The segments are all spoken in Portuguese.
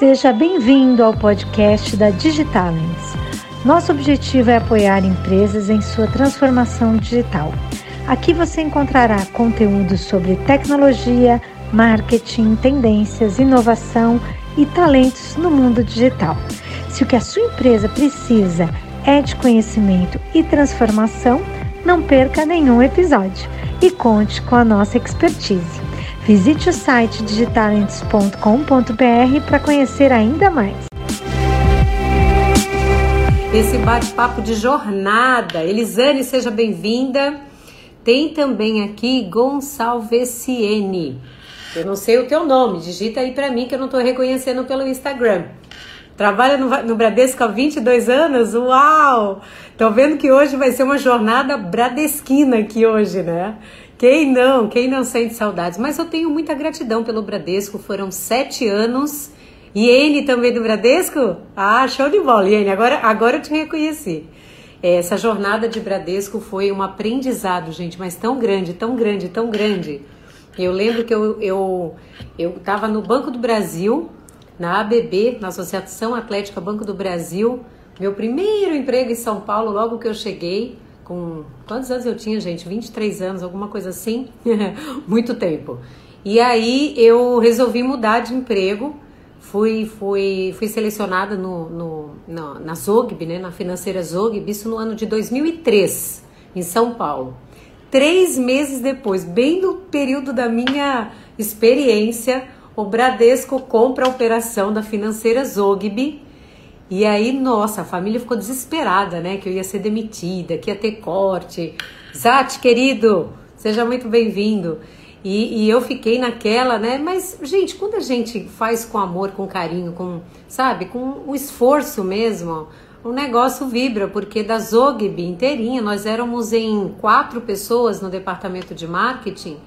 Seja bem-vindo ao podcast da Digitalents. Nosso objetivo é apoiar empresas em sua transformação digital. Aqui você encontrará conteúdo sobre tecnologia, marketing, tendências, inovação e talentos no mundo digital. Se o que a sua empresa precisa é de conhecimento e transformação, não perca nenhum episódio e conte com a nossa expertise. Visite o site digitalents.com.br para conhecer ainda mais. Esse bate-papo de jornada. Elisane, seja bem-vinda. Tem também aqui Gonçalvesiene. Eu não sei o teu nome, digita aí para mim que eu não estou reconhecendo pelo Instagram. Trabalha no, no Bradesco há 22 anos? Uau! Tô vendo que hoje vai ser uma jornada bradesquina aqui hoje, né? Quem não? Quem não sente saudades? Mas eu tenho muita gratidão pelo Bradesco. Foram sete anos. Iene também do Bradesco? Ah, show de bola, Iene. Agora, agora eu te reconheci. Essa jornada de Bradesco foi um aprendizado, gente, mas tão grande, tão grande, tão grande. Eu lembro que eu eu eu estava no Banco do Brasil, na ABB, na Associação Atlética Banco do Brasil, meu primeiro emprego em São Paulo, logo que eu cheguei com quantos anos eu tinha, gente? 23 anos, alguma coisa assim. Muito tempo. E aí eu resolvi mudar de emprego. Fui, fui, fui selecionada no, no, na Zogb, né, na financeira Zogb, isso no ano de 2003, em São Paulo. Três meses depois, bem no período da minha experiência, o Bradesco compra a operação da financeira Zogb e aí, nossa, a família ficou desesperada, né? Que eu ia ser demitida, que ia ter corte. Zat, querido, seja muito bem-vindo. E, e, eu fiquei naquela, né? Mas, gente, quando a gente faz com amor, com carinho, com, sabe, com o esforço mesmo, o negócio vibra, porque da Zogb inteirinha, nós éramos em quatro pessoas no departamento de marketing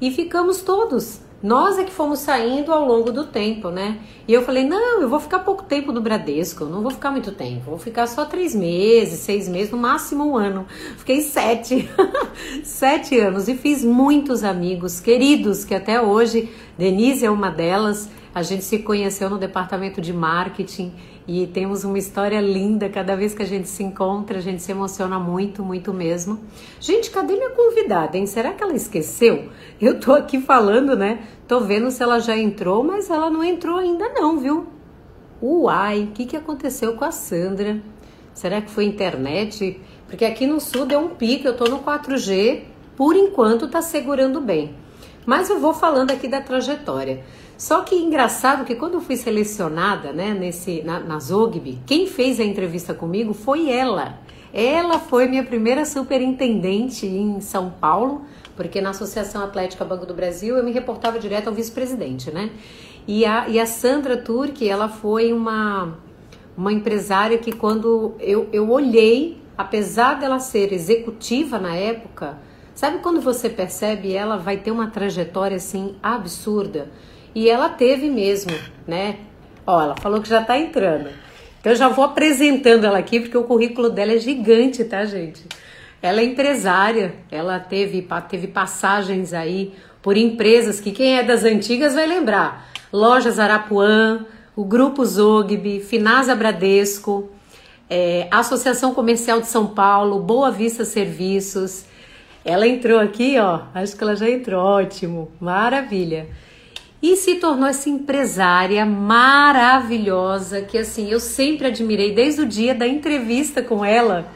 e ficamos todos nós é que fomos saindo ao longo do tempo, né? E eu falei, não, eu vou ficar pouco tempo no Bradesco, não vou ficar muito tempo, vou ficar só três meses, seis meses, no máximo um ano. Fiquei sete, sete anos e fiz muitos amigos queridos, que até hoje, Denise é uma delas, a gente se conheceu no departamento de marketing e temos uma história linda. Cada vez que a gente se encontra, a gente se emociona muito, muito mesmo. Gente, cadê minha convidada, hein? Será que ela esqueceu? Eu tô aqui falando, né? Tô vendo se ela já entrou, mas ela não entrou ainda não, viu? Uai, o que, que aconteceu com a Sandra? Será que foi internet? Porque aqui no sul deu um pico, eu tô no 4G, por enquanto tá segurando bem. Mas eu vou falando aqui da trajetória. Só que engraçado que quando eu fui selecionada, né, nesse na, na Zogby, quem fez a entrevista comigo foi ela. Ela foi minha primeira superintendente em São Paulo, porque na Associação Atlética Banco do Brasil eu me reportava direto ao vice-presidente, né? E a, e a Sandra Turque, ela foi uma, uma empresária que quando eu, eu olhei, apesar dela ser executiva na época, sabe quando você percebe ela vai ter uma trajetória assim absurda? E ela teve mesmo, né? Ó, ela falou que já tá entrando. Então eu já vou apresentando ela aqui, porque o currículo dela é gigante, tá, gente? Ela é empresária, ela teve, teve passagens aí por empresas que quem é das antigas vai lembrar. Lojas Arapuã, o Grupo Zogby, Finasa Bradesco, é, Associação Comercial de São Paulo, Boa Vista Serviços. Ela entrou aqui, ó, acho que ela já entrou, ótimo, maravilha e se tornou essa empresária maravilhosa que assim eu sempre admirei desde o dia da entrevista com ela.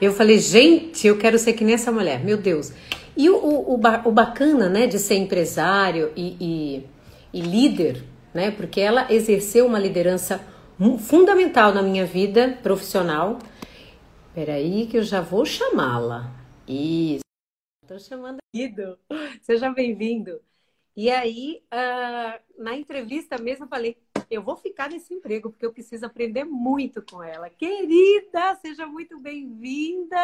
Eu falei, gente, eu quero ser que nem essa mulher, meu Deus. E o, o, o bacana, né, de ser empresário e, e, e líder, né, porque ela exerceu uma liderança fundamental na minha vida profissional. Peraí, que eu já vou chamá-la. Isso. Estou chamando. Seja bem-vindo. E aí, uh, na entrevista mesmo, eu falei: eu vou ficar nesse emprego, porque eu preciso aprender muito com ela. Querida, seja muito bem-vinda!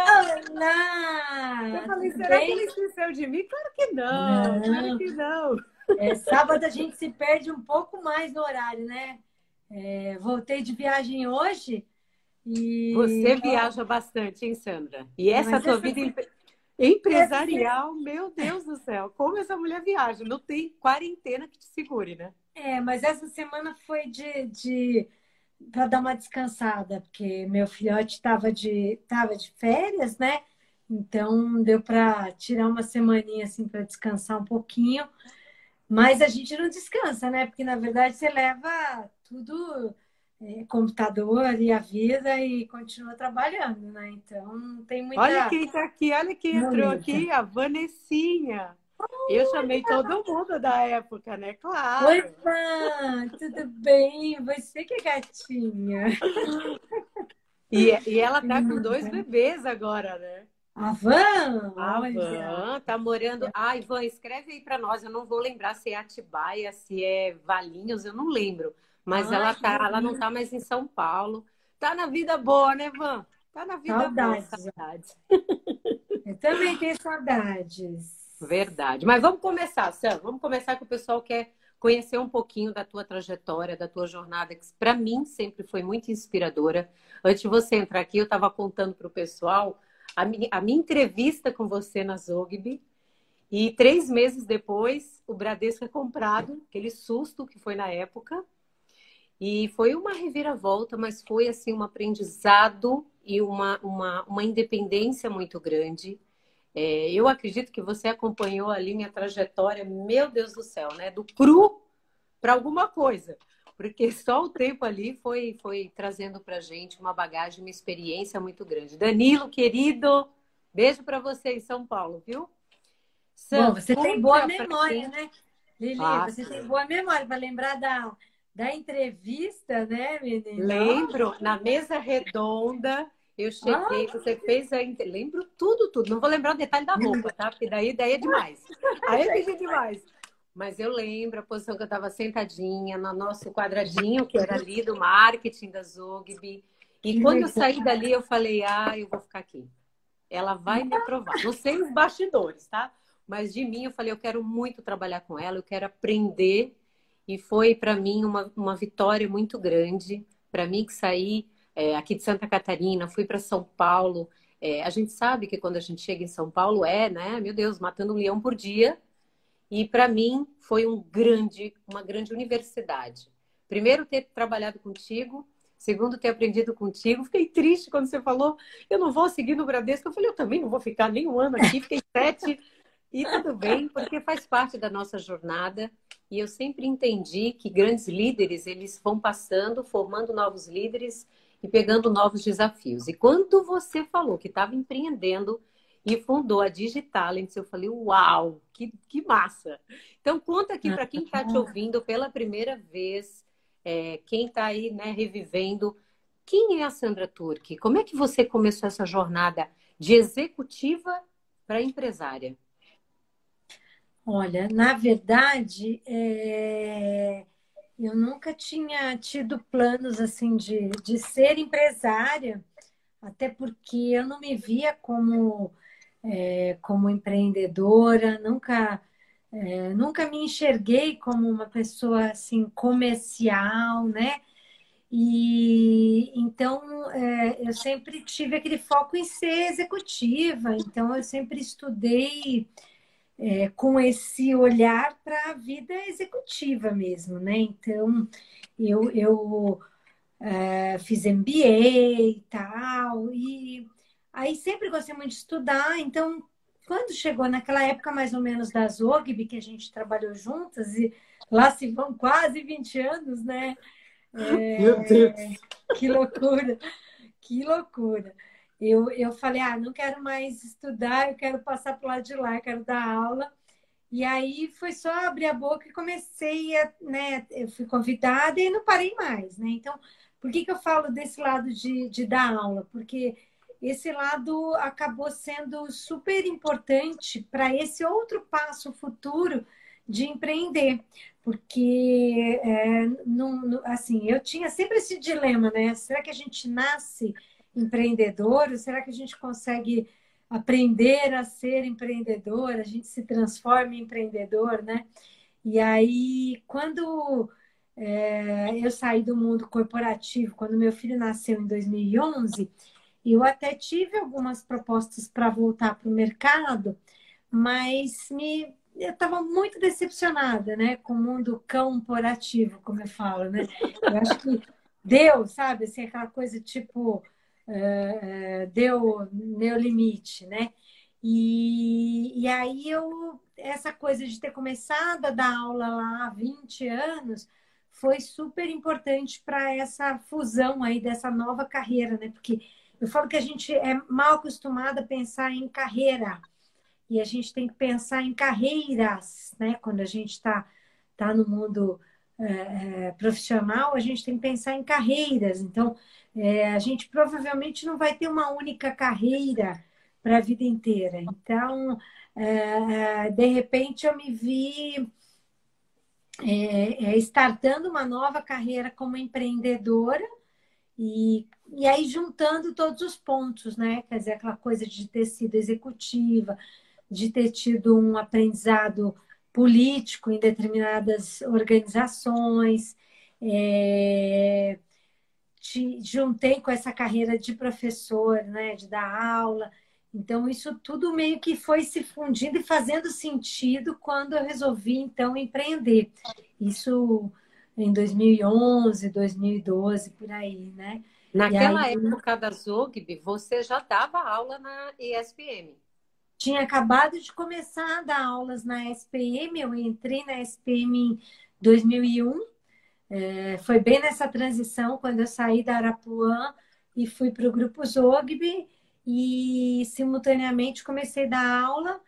Olá! Eu falei: será bem? que ele esqueceu de mim? Claro que não, não. claro que não. É, sábado a gente se perde um pouco mais no horário, né? É, voltei de viagem hoje. E... Você viaja bastante, hein, Sandra? E essa Mas tua essa... vida Empresarial, meu Deus do céu, como essa mulher viaja? Não tem quarentena que te segure, né? É, mas essa semana foi de, de para dar uma descansada, porque meu filhote estava de, tava de férias, né? Então deu para tirar uma semaninha assim para descansar um pouquinho. Mas a gente não descansa, né? Porque na verdade você leva tudo computador e a vida e continua trabalhando, né? Então não tem muita. Olha quem está aqui, olha quem entrou aqui, a Vanessinha. Eu chamei todo mundo da época, né? Claro. Oi, Van, tudo bem? Você que é gatinha. E, e ela tá com dois bebês agora, né? A Van? A Van tá morando. Ai, Van, escreve aí para nós. Eu não vou lembrar se é Atibaia, se é Valinhos, eu não lembro. Mas ela tá, ela não tá mais em São Paulo. Tá na vida boa, né, Van? Tá na vida saudades. boa. Saudades. Eu também tenho saudades. Verdade. Mas vamos começar, Sam. Vamos começar que o pessoal quer conhecer um pouquinho da tua trajetória, da tua jornada, que para mim sempre foi muito inspiradora. Antes de você entrar aqui, eu estava contando para o pessoal a minha, a minha, entrevista com você na Zogby. E três meses depois, o Bradesco é comprado, aquele susto que foi na época. E foi uma reviravolta, mas foi assim um aprendizado e uma, uma, uma independência muito grande. É, eu acredito que você acompanhou ali minha trajetória, meu Deus do céu, né? Do cru para alguma coisa. Porque só o tempo ali foi, foi trazendo para gente uma bagagem, uma experiência muito grande. Danilo, querido, beijo para você em São Paulo, viu? Sam, Bom, você tem boa memória, né? Lili, ah, você tem boa memória para lembrar da, da entrevista, né, menina? Lembro, na mesa redonda, eu cheguei, ah, você fez a. Lembro tudo, tudo. Não vou lembrar o detalhe da roupa, tá? Porque daí, daí é demais. Aí é demais. Mas eu lembro a posição que eu estava sentadinha no nosso quadradinho, que era ali do marketing da Zogby. E quando eu saí dali, eu falei, ah, eu vou ficar aqui. Ela vai me aprovar. Não sei os bastidores, tá? Mas de mim, eu falei, eu quero muito trabalhar com ela, eu quero aprender. E foi, para mim, uma, uma vitória muito grande. Para mim, que saí é, aqui de Santa Catarina, fui para São Paulo. É, a gente sabe que quando a gente chega em São Paulo é, né, meu Deus, matando um leão por dia. E para mim foi um grande, uma grande universidade. Primeiro ter trabalhado contigo, segundo ter aprendido contigo. Fiquei triste quando você falou, eu não vou seguir no Bradesco. Eu falei, eu também não vou ficar nem um ano aqui, fiquei sete. E tudo bem, porque faz parte da nossa jornada. E eu sempre entendi que grandes líderes, eles vão passando, formando novos líderes e pegando novos desafios. E quando você falou que estava empreendendo e fundou a Digitalents, eu falei, uau, que, que massa! Então, conta aqui para quem está te ouvindo pela primeira vez, é, quem está aí né, revivendo, quem é a Sandra Turque? Como é que você começou essa jornada de executiva para empresária? Olha, na verdade, é... Eu nunca tinha tido planos assim de, de ser empresária, até porque eu não me via como, é, como empreendedora, nunca, é, nunca me enxerguei como uma pessoa assim comercial, né? E então é, eu sempre tive aquele foco em ser executiva, então eu sempre estudei é, com esse olhar para a vida executiva mesmo, né? Então, eu, eu é, fiz MBA e tal, e aí sempre gostei muito de estudar, então, quando chegou naquela época mais ou menos da Zogby, que a gente trabalhou juntas, e lá se vão quase 20 anos, né? É, Meu Deus! Que loucura! Que loucura! Eu, eu falei, ah, não quero mais estudar, eu quero passar para o lado de lá, eu quero dar aula. E aí foi só abrir a boca e comecei a, né, eu fui convidada e não parei mais, né? Então, por que, que eu falo desse lado de, de dar aula? Porque esse lado acabou sendo super importante para esse outro passo futuro de empreender, porque é, não, assim eu tinha sempre esse dilema, né? Será que a gente nasce empreendedor? Será que a gente consegue aprender a ser empreendedor? A gente se transforma em empreendedor, né? E aí, quando é, eu saí do mundo corporativo, quando meu filho nasceu em 2011, eu até tive algumas propostas para voltar para o mercado, mas me, eu estava muito decepcionada, né, com o mundo corporativo, como eu falo, né? Eu acho que deu, sabe, assim, aquela coisa tipo uh, deu meu limite, né? E, e aí eu essa coisa de ter começado a dar aula lá há 20 anos foi super importante para essa fusão aí dessa nova carreira, né? Porque eu falo que a gente é mal acostumado a pensar em carreira e a gente tem que pensar em carreiras, né? Quando a gente está tá no mundo é, profissional, a gente tem que pensar em carreiras. Então, é, a gente provavelmente não vai ter uma única carreira para a vida inteira. Então, é, de repente, eu me vi é, startando uma nova carreira como empreendedora e, e aí juntando todos os pontos, né? Quer dizer, aquela coisa de ter sido executiva, de ter tido um aprendizado político em determinadas organizações, é, te juntei com essa carreira de professor, né, de dar aula. Então, isso tudo meio que foi se fundindo e fazendo sentido quando eu resolvi, então, empreender. Isso em 2011, 2012, por aí, né? Naquela aí, época da Zogby, você já dava aula na ESPM? Tinha acabado de começar a dar aulas na SPM, eu entrei na SPM em 2001, é, foi bem nessa transição, quando eu saí da Arapuã e fui para o Grupo Zogby, e simultaneamente comecei a dar aula,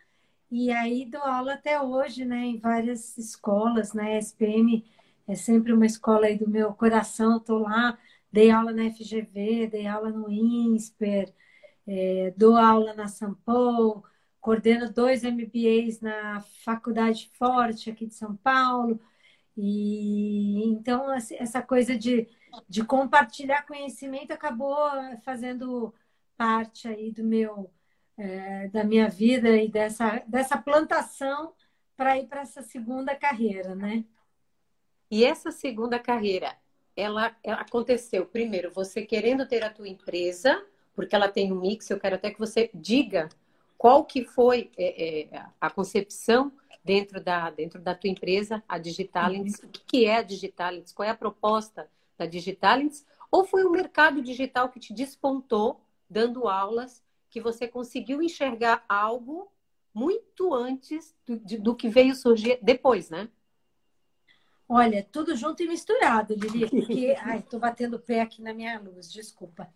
e aí dou aula até hoje, né, em várias escolas, na né? SPM é sempre uma escola aí do meu coração, estou lá, dei aula na FGV, dei aula no INSPER, é, dou aula na Sampol, coordeno dois MBAs na Faculdade Forte aqui de São Paulo, e então essa coisa de, de compartilhar conhecimento acabou fazendo parte aí do meu é, da minha vida e dessa, dessa plantação para ir para essa segunda carreira, né? E essa segunda carreira, ela, ela, aconteceu primeiro você querendo ter a tua empresa, porque ela tem um mix. Eu quero até que você diga qual que foi é, é, a concepção dentro da dentro da tua empresa, a Digitalents. Uhum. O que é a Digitalents? Qual é a proposta da Digitalents? Ou foi o mercado digital que te despontou dando aulas que você conseguiu enxergar algo muito antes do, do que veio surgir depois, né? Olha, tudo junto e misturado, Lili, porque. Ai, estou batendo o pé aqui na minha luz, desculpa.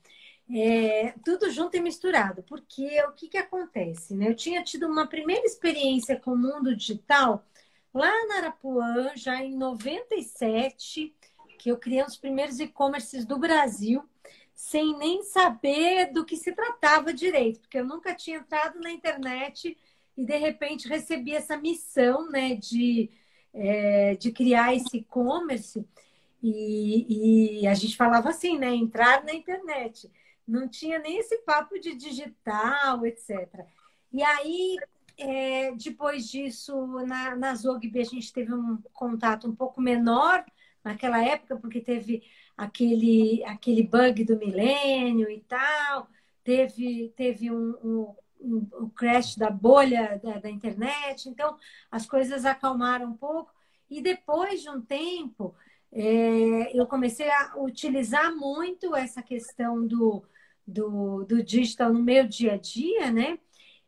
É, tudo junto e misturado, porque o que, que acontece? Né? Eu tinha tido uma primeira experiência com o mundo digital lá na Arapuã, já em 97, que eu criei os primeiros e-commerces do Brasil, sem nem saber do que se tratava direito, porque eu nunca tinha entrado na internet e de repente recebi essa missão né, de é, de criar esse e-commerce e, e, a gente falava assim, né? Entrar na internet. Não tinha nem esse papo de digital, etc. E aí, é, depois disso, na, na Zogby, a gente teve um contato um pouco menor naquela época, porque teve aquele, aquele bug do milênio e tal, teve, teve um, um o crash da bolha da, da, internet, então as coisas acalmaram um pouco. E depois de um tempo, é, eu comecei a utilizar muito essa questão do, do, do digital no meu dia a dia, né?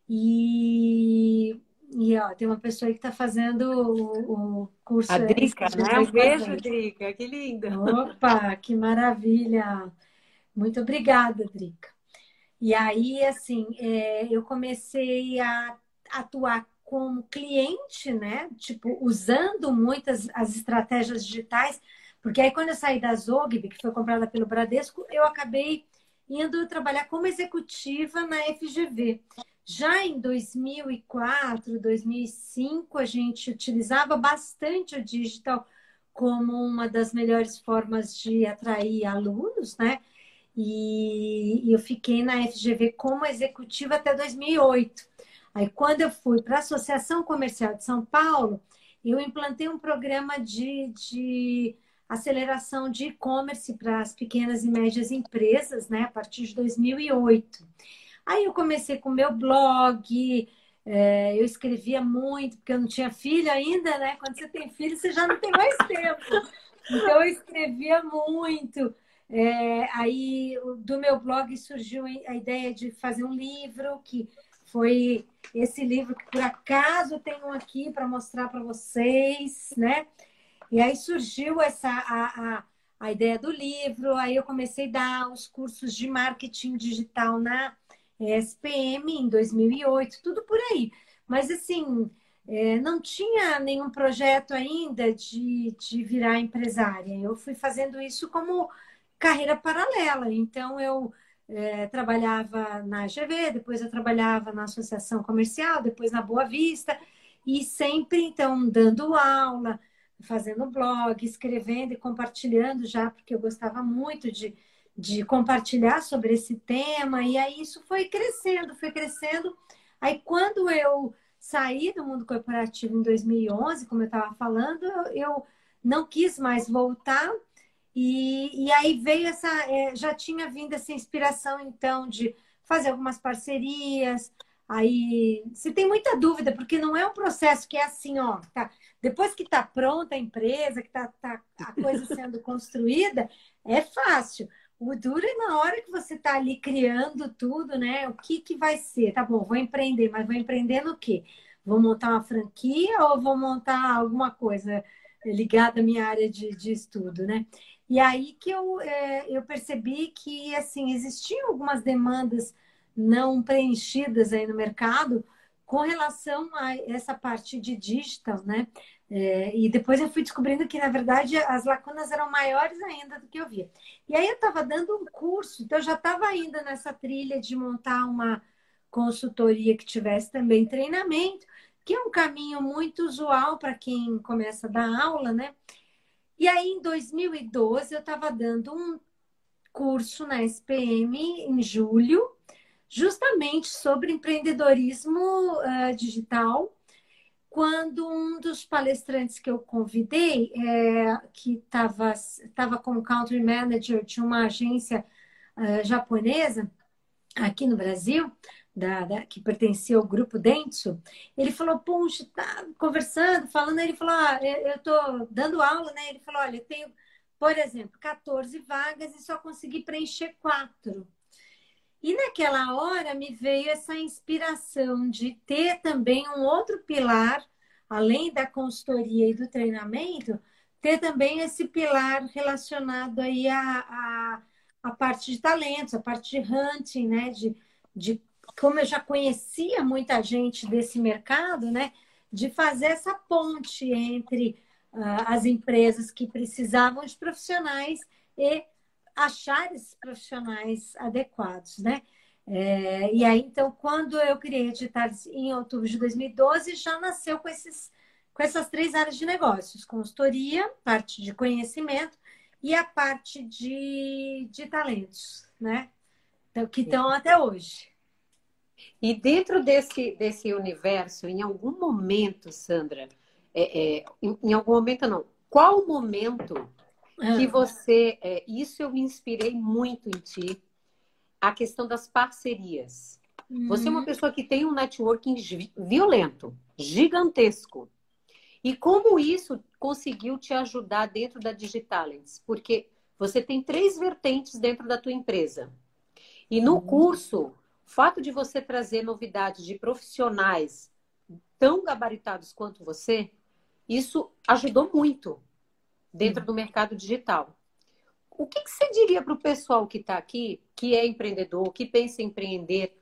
E, e ó, tem uma pessoa que está fazendo o, o, curso. A Drica, né? Um beijo, Drica, que linda. Opa, que maravilha! Muito obrigada, Drica. E aí, assim, é, eu comecei a atuar como cliente, né? Tipo, usando muitas as estratégias digitais, porque aí quando eu saí da Zogby, que foi comprada pelo Bradesco, eu acabei indo trabalhar como executiva na FGV. Já em 2004, 2005, a gente utilizava bastante o digital como uma das melhores formas de atrair alunos, né? E, eu fiquei na FGV como executiva até 2008. Aí, quando eu fui para a Associação Comercial de São Paulo, eu implantei um programa de, de aceleração de e-commerce para as pequenas e médias empresas, né, a partir de 2008. Aí eu comecei com meu blog, É, eu escrevia muito, porque eu não tinha filho ainda, né? Quando você tem filho, você já não tem mais tempo. Então, eu escrevia muito. É, aí, do meu blog surgiu a ideia de fazer um livro, que foi esse livro que, por acaso, tenho aqui para mostrar para vocês, né? E aí surgiu essa a, a, a ideia do livro, aí eu comecei a dar os cursos de marketing digital na SPM em 2008, tudo por aí. Mas, assim, é, não tinha nenhum projeto ainda de, de virar empresária. Eu fui fazendo isso como carreira paralela. Então, eu é, trabalhava na GV, depois eu trabalhava na Associação Comercial, depois na Boa Vista, e sempre, então, dando aula, fazendo blog, escrevendo e compartilhando já, porque eu gostava muito de de compartilhar sobre esse tema, e aí isso foi crescendo, foi crescendo. Aí quando eu saí do mundo corporativo em 2011, como eu estava falando, eu não quis mais voltar, e, e aí veio essa, é, já tinha vindo essa inspiração então de fazer algumas parcerias, Aí, se tem muita dúvida, porque não é um processo que é assim, ó, tá, depois que está pronta a empresa, que está tá a coisa sendo construída, é fácil. O duro é na hora que você está ali criando tudo, né? O que, que vai ser? Tá bom, vou empreender, mas vou empreender no quê? Vou montar uma franquia ou vou montar alguma coisa ligada à minha área de, de estudo, né? E aí que eu, é, eu percebi que, assim, existiam algumas demandas não preenchidas aí no mercado com relação a essa parte de digital, né? É, e depois eu fui descobrindo que, na verdade, as lacunas eram maiores ainda do que eu via. E aí eu estava dando um curso, então eu já estava ainda nessa trilha de montar uma consultoria que tivesse também treinamento, que é um caminho muito usual para quem começa a dar aula, né? E aí, em 2012, eu estava dando um curso na SPM em julho, justamente sobre empreendedorismo uh, digital quando um dos palestrantes que eu convidei, é, que estava como country manager de uma agência uh, japonesa aqui no Brasil, da, da, que pertencia ao grupo Dentsu, ele falou, puxa, tá conversando, falando, ele falou, ah, eu estou dando aula, né? Ele falou, olha, eu tenho, por exemplo, 14 vagas e só consegui preencher quatro. E naquela hora me veio essa inspiração de ter também um outro pilar, além da consultoria e do treinamento, ter também esse pilar relacionado aí à, à, à parte de talentos, a parte de hunting, né? De, de como eu já conhecia muita gente desse mercado, né? De fazer essa ponte entre uh, as empresas que precisavam de profissionais e achar esses profissionais adequados, né? É, e aí, então, quando eu criei Editares em outubro de 2012, já nasceu com, esses, com essas três áreas de negócios: consultoria, parte de conhecimento e a parte de, de talentos, né? Então, que estão até hoje. E dentro desse, desse universo, em algum momento, Sandra, é, é, em, em, algum momento não, qual momento que ah. você. É, isso eu me inspirei muito em ti, a questão das parcerias. Uhum. Você é uma uhum. pessoa que tem um networking violento, gigantesco. E como isso conseguiu te ajudar dentro da Digitalents? Porque você tem três vertentes dentro da tua empresa. E no uhum. curso, o fato de você trazer novidades de profissionais tão gabaritados quanto você, isso ajudou muito dentro do mercado digital. O que, que você diria para o pessoal que está aqui, que é empreendedor, que pensa em empreender?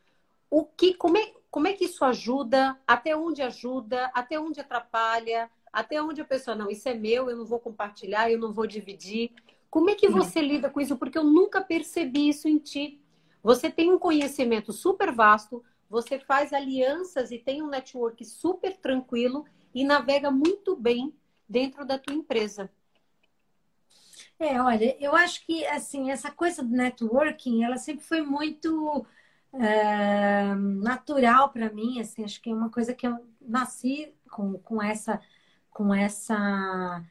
O que, como, é, como é que isso ajuda? Até onde ajuda? Até onde atrapalha? Até onde a pessoa, não, isso é meu, eu não vou compartilhar, eu não vou dividir. Como é que você lida com isso? Porque eu nunca percebi isso em ti. Você tem um conhecimento super vasto, você faz alianças e tem um network super tranquilo e navega muito bem dentro da tua empresa. É, olha, eu acho que assim essa coisa do networking, ela sempre foi muito é, natural para mim, assim, acho que é uma coisa que eu nasci com, com essa com essa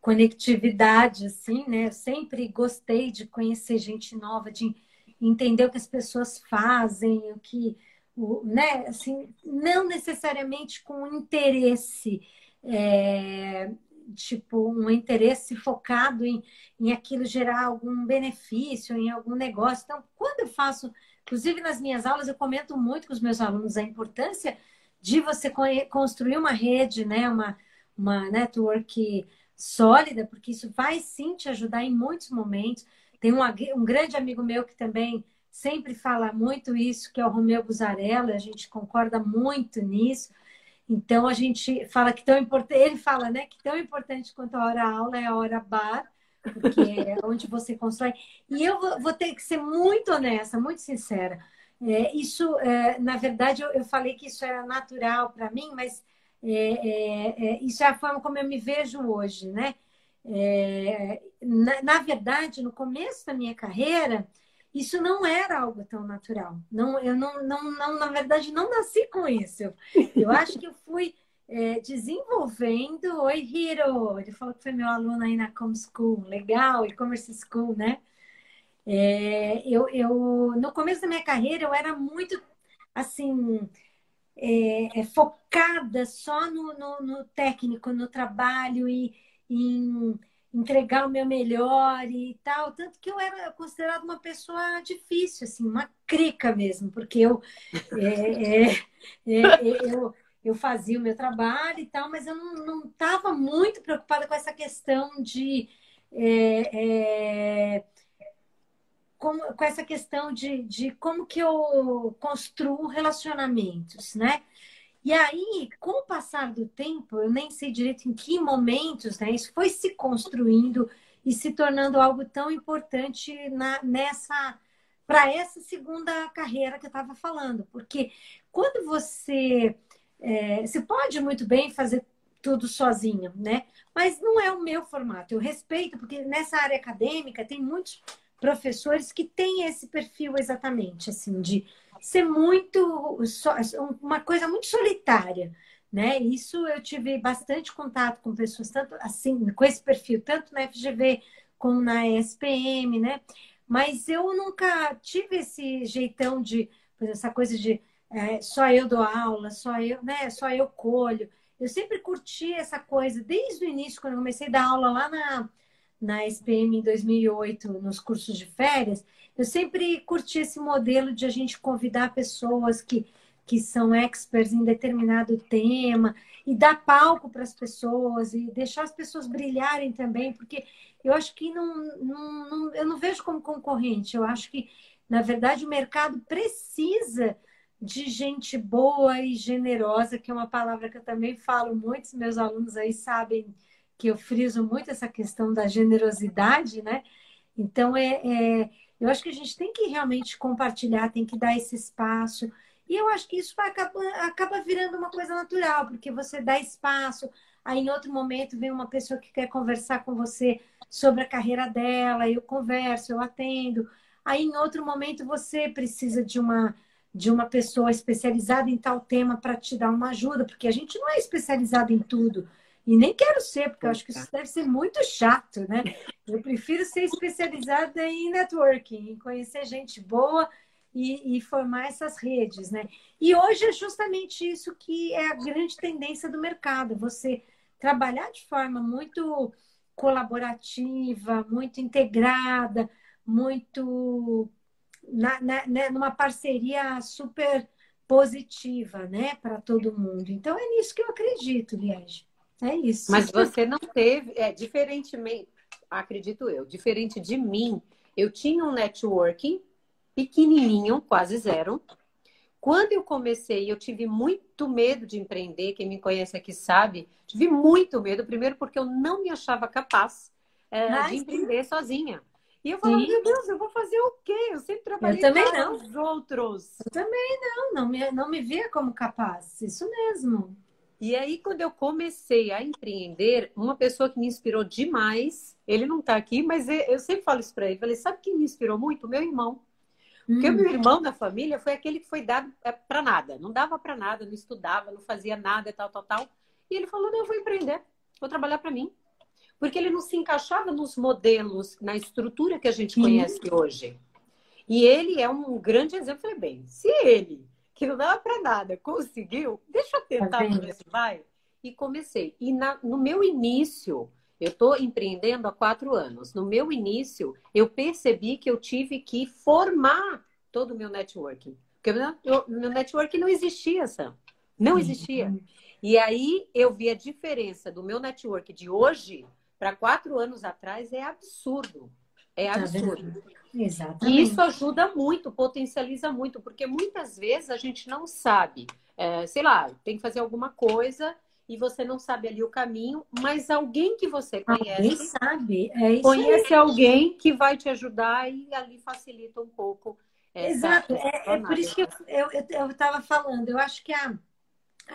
conectividade, assim, né? Eu sempre gostei de conhecer gente nova, de entender o que as pessoas fazem, o que o, né, assim, não necessariamente com interesse, é, tipo, um interesse focado em, em aquilo gerar algum benefício, em algum negócio. Então, quando eu faço, inclusive nas minhas aulas, eu comento muito com os meus alunos a importância de você construir uma rede, né, uma, uma network sólida, porque isso vai sim te ajudar em muitos momentos. Tem um, um grande amigo meu que também sempre fala muito isso, que é o Romeu Buzarella, a gente concorda muito nisso. Então a gente fala que tão importante, ele fala, né, que tão importante quanto a hora aula é a hora bar, porque é onde você constrói. E eu vou, vou ter que ser muito honesta, muito sincera. É, isso, é, na verdade, eu, eu, falei que isso era natural para mim, mas é, é, é, isso é a forma como eu me vejo hoje, né? É, na, na, verdade, no começo da minha carreira, isso não era algo tão natural. Não, eu não, não, não na verdade, não nasci com isso. Eu, acho que eu fui é, desenvolvendo. Oi, Hiro! Ele falou que foi meu aluno aí na Com School. Legal, e-commerce school, né? É, eu, eu, no começo da minha carreira, eu era muito, assim, é, é, focada só no, no, no, técnico, no trabalho e em entregar o meu melhor e tal. Tanto que eu era considerada uma pessoa difícil, assim, uma crica mesmo, porque eu, é, é, é eu, eu fazia o meu trabalho e tal, mas eu não estava muito preocupada com essa questão de. É, com, com, essa questão de, de como que eu construo relacionamentos, né? E aí, com o passar do tempo, eu nem sei direito em que momentos, né? Isso foi se construindo e se tornando algo tão importante na, nessa para essa segunda carreira que eu estava falando, porque quando você é, você pode muito bem fazer tudo sozinho, né? Mas não é o meu formato. Eu respeito, porque nessa área acadêmica tem muitos professores que têm esse perfil exatamente, assim, de ser muito uma coisa muito solitária, né? Isso eu tive bastante contato com pessoas tanto assim com esse perfil, tanto na FGV como na ESPM, né? Mas eu nunca tive esse jeitão de essa coisa de é, só eu dou aula, só eu, né? Só eu colho. Eu sempre curti essa coisa desde o início quando eu comecei a dar aula lá na na SPM em 2008 nos cursos de férias eu sempre curti esse modelo de a gente convidar pessoas que, que são experts em determinado tema e dar palco para as pessoas e deixar as pessoas brilharem também, porque eu acho que não, não, não, eu não vejo como concorrente. Eu acho que, na verdade, o mercado precisa de gente boa e generosa, que é uma palavra que eu também falo, muitos meus alunos aí sabem que eu friso muito essa questão da generosidade, né? Então, é, é eu acho que a gente tem que realmente compartilhar, tem que dar esse espaço. E eu acho que isso vai acaba, acaba virando uma coisa natural, porque você dá espaço, aí em outro momento vem uma pessoa que quer conversar com você sobre a carreira dela, eu converso, eu atendo. Aí em outro momento você precisa de uma de uma pessoa especializada em tal tema para te dar uma ajuda, porque a gente não é especializado em tudo. E nem quero ser, porque eu acho que isso deve ser muito chato, né? Eu prefiro ser especializada em networking, em conhecer gente boa e, e, formar essas redes, né? E hoje é justamente isso que é a grande tendência do mercado, você trabalhar de forma muito colaborativa, muito integrada, muito na, na, né, numa parceria super positiva, né, para todo mundo. Então é nisso que eu acredito, Liege. É isso. Mas você não teve, é, diferentemente, acredito eu, diferente de mim, eu tinha um networking pequenininho, quase zero. Quando eu comecei, eu tive muito medo de empreender. Quem me conhece aqui sabe, tive muito medo. Primeiro, porque eu não me achava capaz é, de empreender sim. sozinha. E eu falava, sim. meu Deus, eu vou fazer o quê? Eu sempre trabalhei eu também não. os outros. Eu também não, não me, não me via como capaz. Isso mesmo. E aí, quando eu comecei a empreender, uma pessoa que me inspirou demais, ele não está aqui, mas eu sempre falo isso para ele. Falei, sabe quem me inspirou muito? Meu irmão. Porque o meu hum. irmão da família foi aquele que foi dado é, para nada. Não dava para nada, não estudava, não fazia nada, tal, tal, tal. E ele falou: não, eu vou empreender, vou trabalhar para mim. Porque ele não se encaixava nos modelos, na estrutura que a gente conhece hoje. E ele é um grande exemplo. Eu falei, bem, se ele que não dava para nada, conseguiu, deixa eu tentar ver se vai. E comecei. E na, no meu início, eu estou empreendendo há quatro anos. No meu início, eu percebi que eu tive que formar todo o meu networking. Porque o meu networking não existia, Sam. Não existia. E aí eu vi a diferença do meu network de hoje para quatro anos atrás é absurdo. É tá absurdo. Exatamente. E isso ajuda muito, potencializa muito, porque muitas vezes a gente não sabe, é, sei lá, tem que fazer alguma coisa e você não sabe ali o caminho, mas alguém que você conhece alguém sabe, é conhece aí. alguém que vai te ajudar e ali facilita um pouco. Essa, Exato, essa é, é, por isso que eu estava falando. Eu acho que a,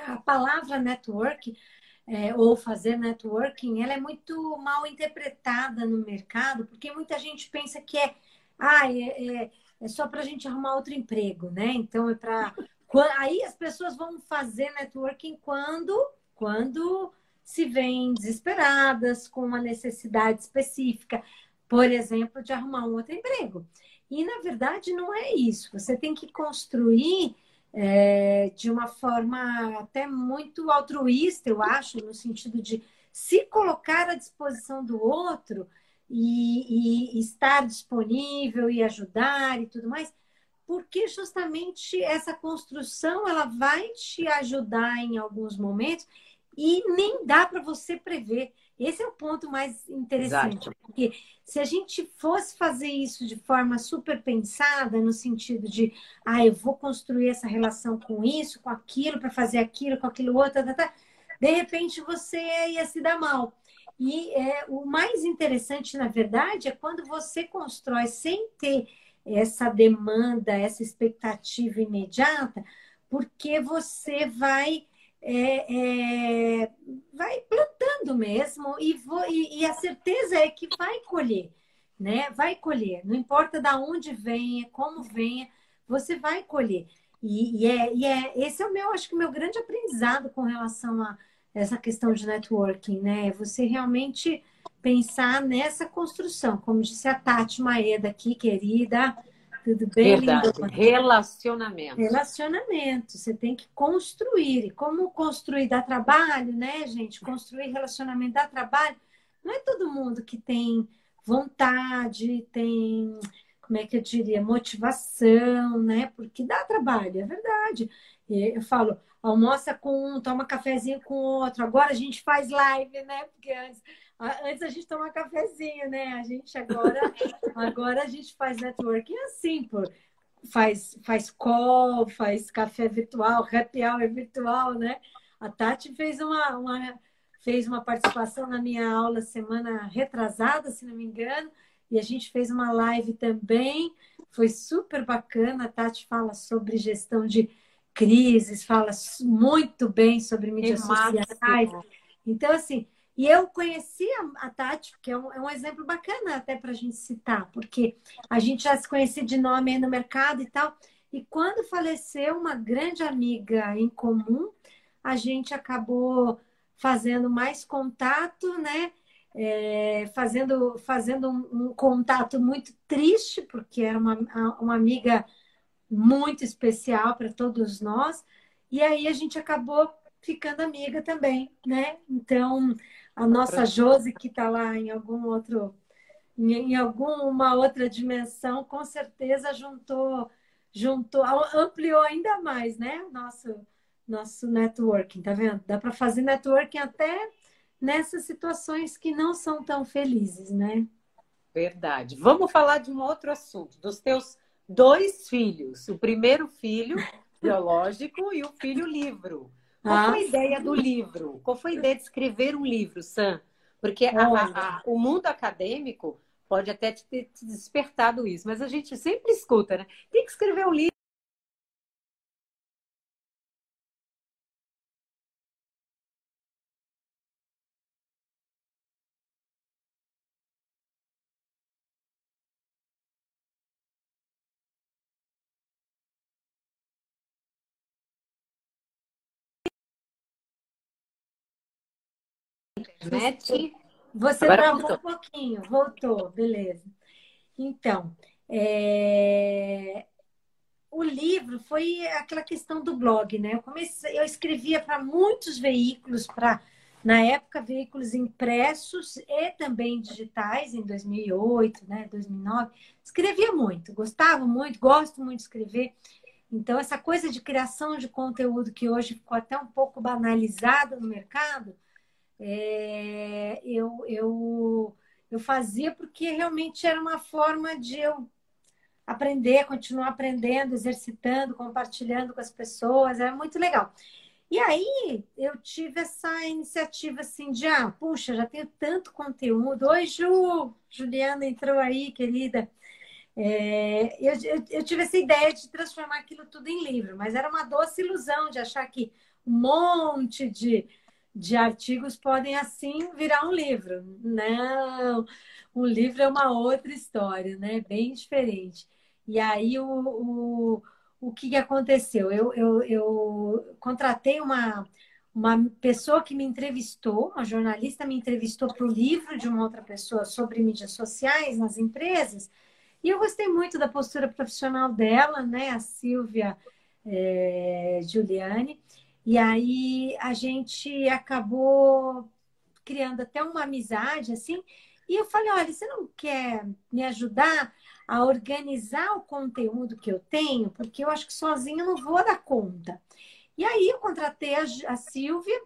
a palavra network é, ou fazer networking, ela é muito mal interpretada no mercado, porque muita gente pensa que é, ah, é, é, é só para a gente arrumar outro emprego, né? Então é para aí as pessoas vão fazer networking quando quando se veem desesperadas com uma necessidade específica, por exemplo, de arrumar um outro emprego. E na verdade não é isso. Você tem que construir é, de uma forma até muito altruísta, eu acho, no sentido de se colocar à disposição do outro e, e, estar disponível e ajudar e tudo mais, porque justamente essa construção ela vai te ajudar em alguns momentos e nem dá para você prever. Esse é o ponto mais interessante, Exato. porque se a gente fosse fazer isso de forma super pensada, no sentido de, ah, eu vou construir essa relação com isso, com aquilo, para fazer aquilo, com aquilo outro, tá, tá, tá, de repente você ia se dar mal. E é, o mais interessante, na verdade, é quando você constrói sem ter essa demanda, essa expectativa imediata, porque você vai é, é, vai plantando mesmo e, vou, e, e, a certeza é que vai colher, né? Vai colher, não importa da onde venha, como venha, você vai colher. E, e, é, e é, esse é o meu, acho que o meu grande aprendizado com relação a essa questão de networking, né? Você realmente pensar nessa construção, como disse a Tati Maeda aqui, querida, tudo bem, Verdade. Relacionamento. Relacionamento. Você tem que construir. E como construir dá trabalho, né, gente? Construir relacionamento dá trabalho. Não é todo mundo que tem vontade, tem, como é que eu diria, motivação, né? Porque dá trabalho, é verdade. Eu falo, almoça com um, toma cafezinho com outro. Agora a gente faz live, né? Porque antes Antes a gente toma cafezinho, né? A gente agora, agora a gente faz networking assim, por, faz, faz call, faz café virtual, happy hour virtual, né? A Tati fez uma, uma, fez uma participação na minha aula semana retrasada, se não me engano, e a gente fez uma live também. Foi super bacana. A Tati fala sobre gestão de crises, fala muito bem sobre mídias sociais. Então, assim, e eu conheci a, a Tati, que é um, é um exemplo bacana até para a gente citar, porque a gente já se conhecia de nome aí no mercado e tal. E quando faleceu uma grande amiga em comum, a gente acabou fazendo mais contato, né? É, fazendo fazendo um, um, contato muito triste, porque era uma, uma amiga muito especial para todos nós. E aí a gente acabou ficando amiga também, né? Então, a nossa Josi, que está lá em algum outro, em alguma outra dimensão, com certeza juntou, juntou, ampliou ainda mais, né? Nosso, nosso networking, tá vendo? Dá para fazer networking até nessas situações que não são tão felizes, né? Verdade. Vamos falar de um outro assunto, dos teus dois filhos. O primeiro filho biológico e o filho livro. Qual ah, foi a ideia do livro? Qual foi a ideia de escrever um livro, Sam? Porque a, a, a, o mundo acadêmico pode até ter te despertado isso, mas a gente sempre escuta, né? Tem que escrever um livro. Você Agora travou voltou. um pouquinho, voltou, beleza. Então, é... o livro foi aquela questão do blog, né? Eu comecei, eu escrevia para muitos veículos, para na época veículos impressos e também digitais em 2008, né, 2009. Escrevia muito, gostava muito, gosto muito de escrever. Então essa coisa de criação de conteúdo que hoje ficou até um pouco banalizada no mercado, é, eu, eu eu fazia porque realmente era uma forma de eu aprender, continuar aprendendo, exercitando, compartilhando com as pessoas, era muito legal. E aí eu tive essa iniciativa assim de, ah, puxa, já tenho tanto conteúdo. Oi, Ju! Juliana entrou aí, querida. É, eu, eu, eu, tive essa ideia de transformar aquilo tudo em livro, mas era uma doce ilusão de achar que um monte de, de artigos podem assim virar um livro. Não, um livro é uma outra história, né? Bem diferente. E aí o, o, o que aconteceu? Eu, eu, eu contratei uma, uma pessoa que me entrevistou, uma jornalista me entrevistou para o livro de uma outra pessoa sobre mídias sociais nas empresas, e eu gostei muito da postura profissional dela, né, a Silvia é, Giuliani, e aí a gente acabou criando até uma amizade, assim, e eu falei, olha, você não quer me ajudar a organizar o conteúdo que eu tenho, porque eu acho que sozinha eu não vou dar conta. E aí eu contratei a, a Silvia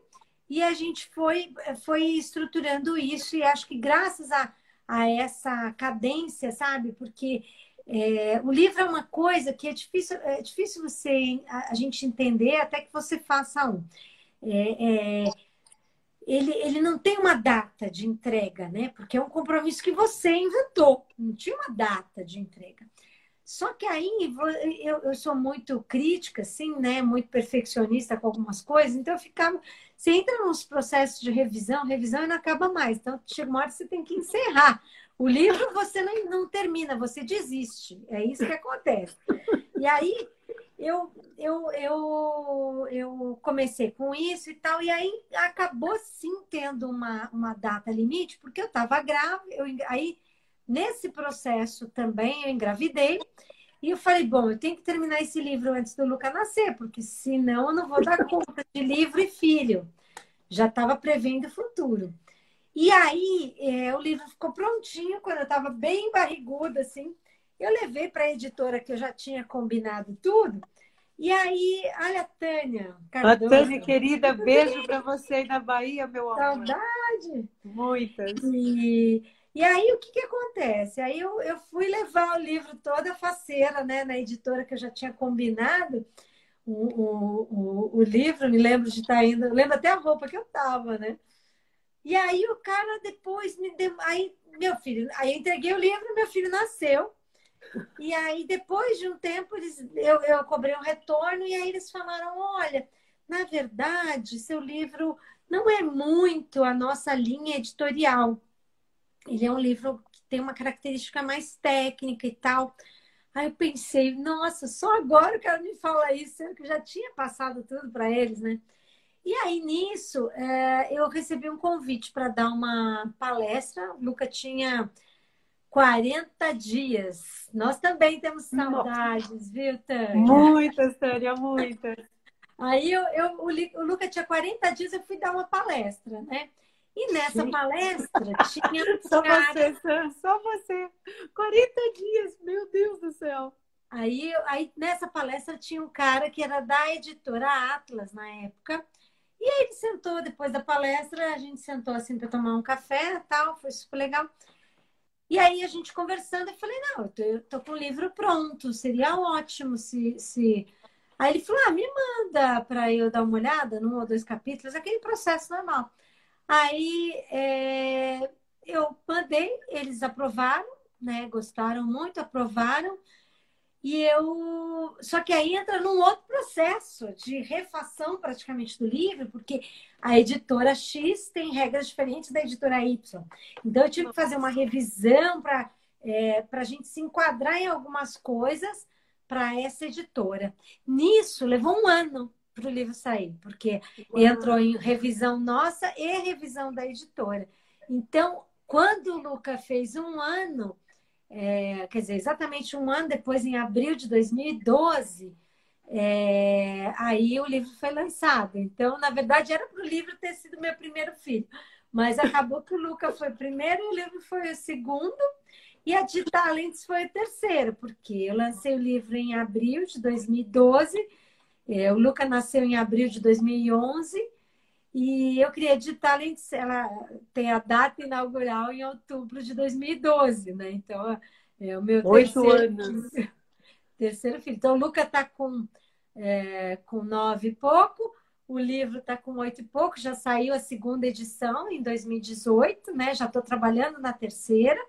e a gente foi, foi estruturando isso, e acho que graças a, a essa cadência, sabe? Porque é, o livro é uma coisa que é difícil, é difícil você a, a gente entender até que você faça um. É, é, ele, ele não tem uma data de entrega, né? Porque é um compromisso que você inventou, não tinha uma data de entrega. Só que aí eu, eu sou muito crítica, assim, né? Muito perfeccionista com algumas coisas, então eu ficava. Você entra nos processos de revisão, revisão e não acaba mais. Então, chega uma hora que você tem que encerrar. O livro você não, não termina, você desiste. É isso que acontece. E aí eu, eu, eu, eu comecei com isso e tal, e aí acabou sim tendo uma, uma data limite, porque eu estava grávida, eu, aí nesse processo também eu engravidei, e eu falei, bom, eu tenho que terminar esse livro antes do Luca nascer, porque senão eu não vou dar conta de livro e filho. Já estava prevendo o futuro. E aí é, o livro ficou prontinho, quando eu estava bem barriguda, assim, eu levei para a editora que eu já tinha combinado tudo. E aí, olha a Tânia. Cardoso. A Tânia, querida, beijo para você aí na Bahia, meu amor. Saudade! Muitas. E, e aí, o que, que acontece? Aí eu, eu fui levar o livro toda faceira, né, na editora que eu já tinha combinado. O, o, o, o livro, me lembro de estar tá indo, lembro até a roupa que eu tava, né? E aí o cara depois me deu. Aí, meu filho, aí entreguei o livro, meu filho nasceu. E aí, depois de um tempo, eles, eu, eu cobrei um retorno e aí eles falaram: olha, na verdade, seu livro não é muito a nossa linha editorial. Ele é um livro que tem uma característica mais técnica e tal. Aí eu pensei, nossa, só agora o cara me fala isso, sendo que eu já tinha passado tudo para eles, né? E aí, nisso, é, eu recebi um convite para dar uma palestra. O Luca tinha 40 dias. Nós também temos saudades, viu, Tânia? Muitas, Tânia, muitas. Aí eu, eu, o, Luca tinha 40 dias, eu fui dar uma palestra, né? E nessa Sim. palestra tinha. só cara... você, só você. 40 dias, meu Deus do céu. Aí, aí nessa palestra tinha um cara que era da editora Atlas na época. E aí ele sentou depois da palestra, a gente sentou assim para tomar um café tal, foi super legal. E aí a gente conversando, eu falei, não, eu tô, eu tô com o livro pronto, seria ótimo se, se... Aí ele falou, ah, me manda para eu dar uma olhada num ou dois capítulos, aquele processo normal. Aí é, eu mandei, eles aprovaram, né? Gostaram muito, aprovaram. E eu. Só que aí entra num outro processo de refação praticamente do livro, porque a editora X tem regras diferentes da editora Y. Então eu tive que fazer uma revisão para é, a gente se enquadrar em algumas coisas para essa editora. Nisso levou um ano para o livro sair, porque entrou em revisão nossa e revisão da editora. Então, quando o Luca fez um ano, é, quer dizer, exatamente um ano depois, em abril de 2012, é, aí o livro foi lançado. Então, na verdade, era para o livro ter sido meu primeiro filho. Mas acabou que o Luca foi o primeiro o livro foi o segundo. E a de Talents foi o terceiro, porque eu lancei o livro em abril de 2012. É, o Luca nasceu em abril de 2011. E eu criei a de Talents, ela tem a data inaugural em outubro de 2012, né? Então, é o meu Oito terceiro, anos. terceiro filho. Então, o Luca está com, é, com nove e pouco, o livro está com oito e pouco, já saiu a segunda edição em 2018, né? Já estou trabalhando na terceira.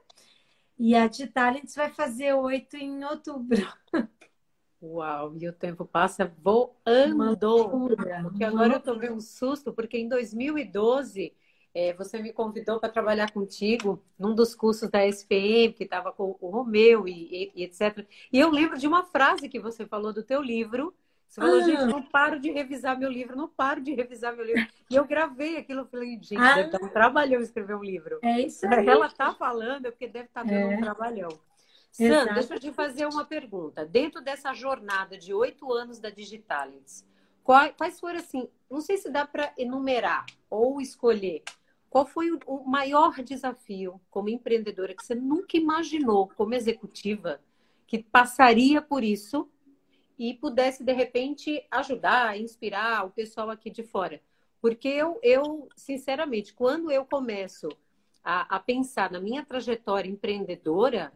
E a de Talents vai fazer oito em outubro. Uau, e o tempo passa voando. Porque agora eu tomei um susto, porque em 2012 é, você me convidou para trabalhar contigo num dos cursos da SPM, que estava com o Romeu e, e, e, etc. E eu lembro de uma frase que você falou do teu livro, você falou, ah. gente, não paro de revisar meu livro, não paro de revisar meu livro. E eu gravei aquilo, eu falei, gente, ah. deve dar um trabalhão escrever um livro. É isso aí. Ela tá falando, é porque deve estar tá dando é. um trabalhão. Sandra, deixa eu te fazer uma pergunta. Dentro dessa jornada de oito anos da Digitalents, quais foram assim, não sei se dá para enumerar ou escolher, qual foi o maior desafio como empreendedora que você nunca imaginou como executiva que passaria por isso e pudesse, de repente, ajudar, inspirar o pessoal aqui de fora. Porque eu, eu sinceramente, quando eu começo a, a pensar na minha trajetória empreendedora,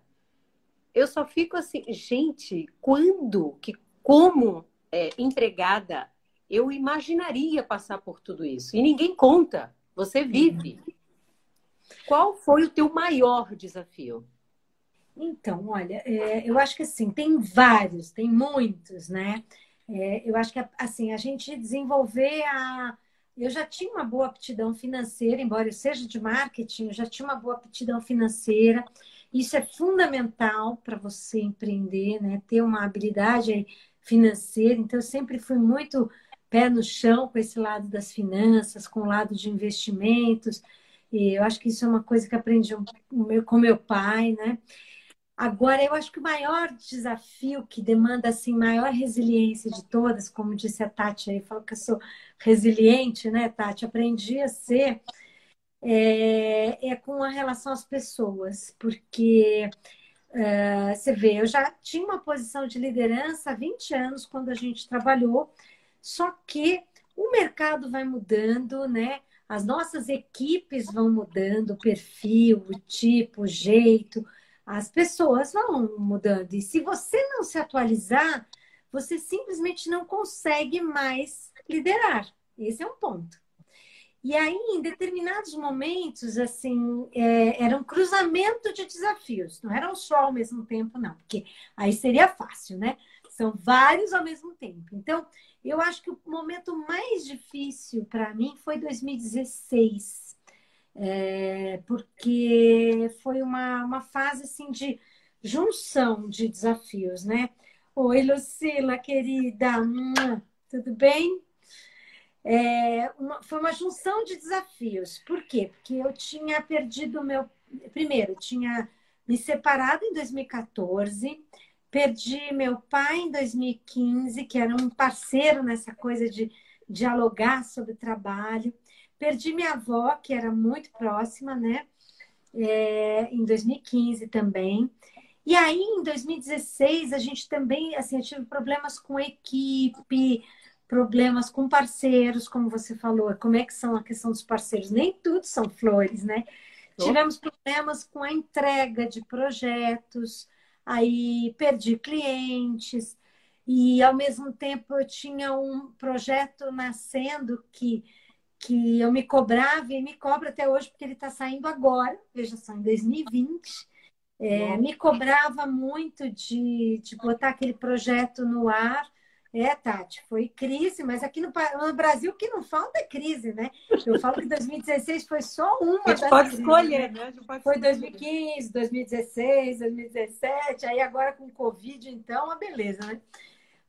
eu só fico assim, gente, quando, que, como é, empregada, eu imaginaria passar por tudo isso? E ninguém conta, você vive. Qual foi o teu maior desafio? Então, olha, é, eu acho que assim, tem vários, tem muitos, né? É, eu acho que assim, a gente desenvolver a. Eu já tinha uma boa aptidão financeira, embora eu seja de marketing, eu já tinha uma boa aptidão financeira. Isso é fundamental para você empreender, né? Ter uma habilidade financeira. Então, eu sempre fui muito pé no chão com esse lado das finanças, com o lado de investimentos. E eu acho que isso é uma coisa que aprendi com meu pai, né? Agora, eu acho que o maior desafio que demanda assim maior resiliência de todas, como disse a Tati aí, falou que eu sou resiliente, né, Tati? Aprendi a ser é, é com a relação às pessoas, porque uh, você vê, eu já tinha uma posição de liderança há 20 anos quando a gente trabalhou, só que o mercado vai mudando, né? As nossas equipes vão mudando, o perfil, o tipo, o jeito as pessoas vão mudando. E se você não se atualizar, você simplesmente não consegue mais liderar. Esse é um ponto. E aí, em determinados momentos, assim, é, era um cruzamento de desafios. Não eram só ao mesmo tempo, não, porque aí seria fácil, né? São vários ao mesmo tempo. Então, eu acho que o momento mais difícil para mim foi 2016 é, porque foi uma, uma fase assim de junção de desafios, né? Oi, Lucila, querida, tudo bem? É, uma, foi uma junção de desafios. Por quê? Porque eu tinha perdido meu. Primeiro, tinha me separado em 2014, perdi meu pai em 2015, que era um parceiro nessa coisa de dialogar sobre trabalho. Perdi minha avó, que era muito próxima, né? É, em 2015 também. E aí, em 2016, a gente também, assim, eu tive problemas com equipe, problemas com parceiros, como você falou. Como é que são a questão dos parceiros? Nem tudo são flores, né? Oh. Tivemos problemas com a entrega de projetos, aí perdi clientes, e ao mesmo tempo eu tinha um projeto nascendo que que eu me cobrava e me cobra até hoje, porque ele está saindo agora, veja só, em 2020. É, me cobrava muito de, de botar aquele projeto no ar. É, Tati, foi crise, mas aqui no, no, Brasil o que não falta é crise, né? Eu falo que 2016 foi só uma. A gente pode crises, escolher, né? Pode foi 2015, 2016, 2017, aí agora com Covid, então, a beleza, né?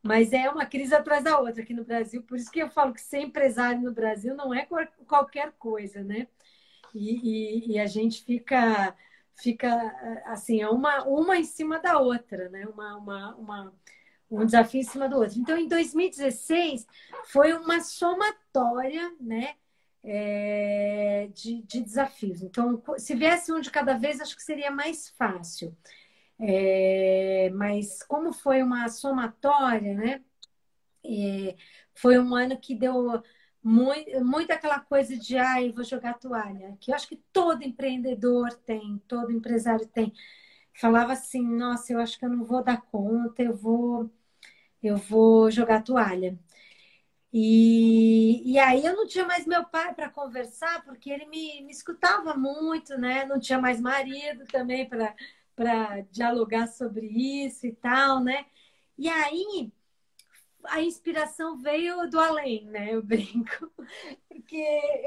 Mas é uma crise atrás da outra aqui no Brasil. Por isso que eu falo que ser empresário no Brasil não é qualquer coisa, né? E, e, e a gente fica fica assim, é uma, uma em cima da outra, né? Uma, uma, uma, um desafio em cima do outro. Então, em 2016, foi uma somatória, né? É, de, de, desafios. Então, se viesse um de cada vez, acho que seria mais fácil. É, mas como foi uma somatória, né? É, foi um ano que deu muito, muito aquela coisa de ai, vou jogar toalha, que eu acho que todo empreendedor tem, todo empresário tem. Falava assim, nossa, eu acho que eu não vou dar conta, eu vou, eu vou jogar toalha. E, e aí eu não tinha mais meu pai para conversar, porque ele me, me escutava muito, né? Não tinha mais marido também para dialogar sobre isso e tal, né? E aí a inspiração veio do além, né? Eu brinco. Porque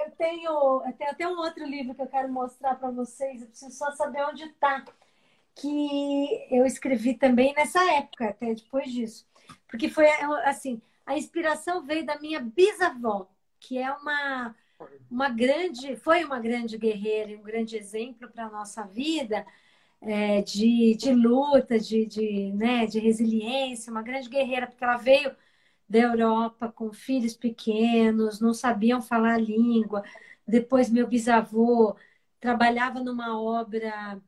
eu tenho, eu tenho até um outro livro que eu quero mostrar para vocês, eu preciso só saber onde está. Que eu escrevi também nessa época, até depois disso. Porque foi assim, a inspiração veio da minha bisavó, que é uma, uma grande, foi uma grande guerreira e um grande exemplo para a nossa vida. É, de, de luta, de, de, né, de resiliência, uma grande guerreira, porque ela veio da Europa com filhos pequenos, não sabiam falar a língua. Depois, meu bisavô trabalhava numa obra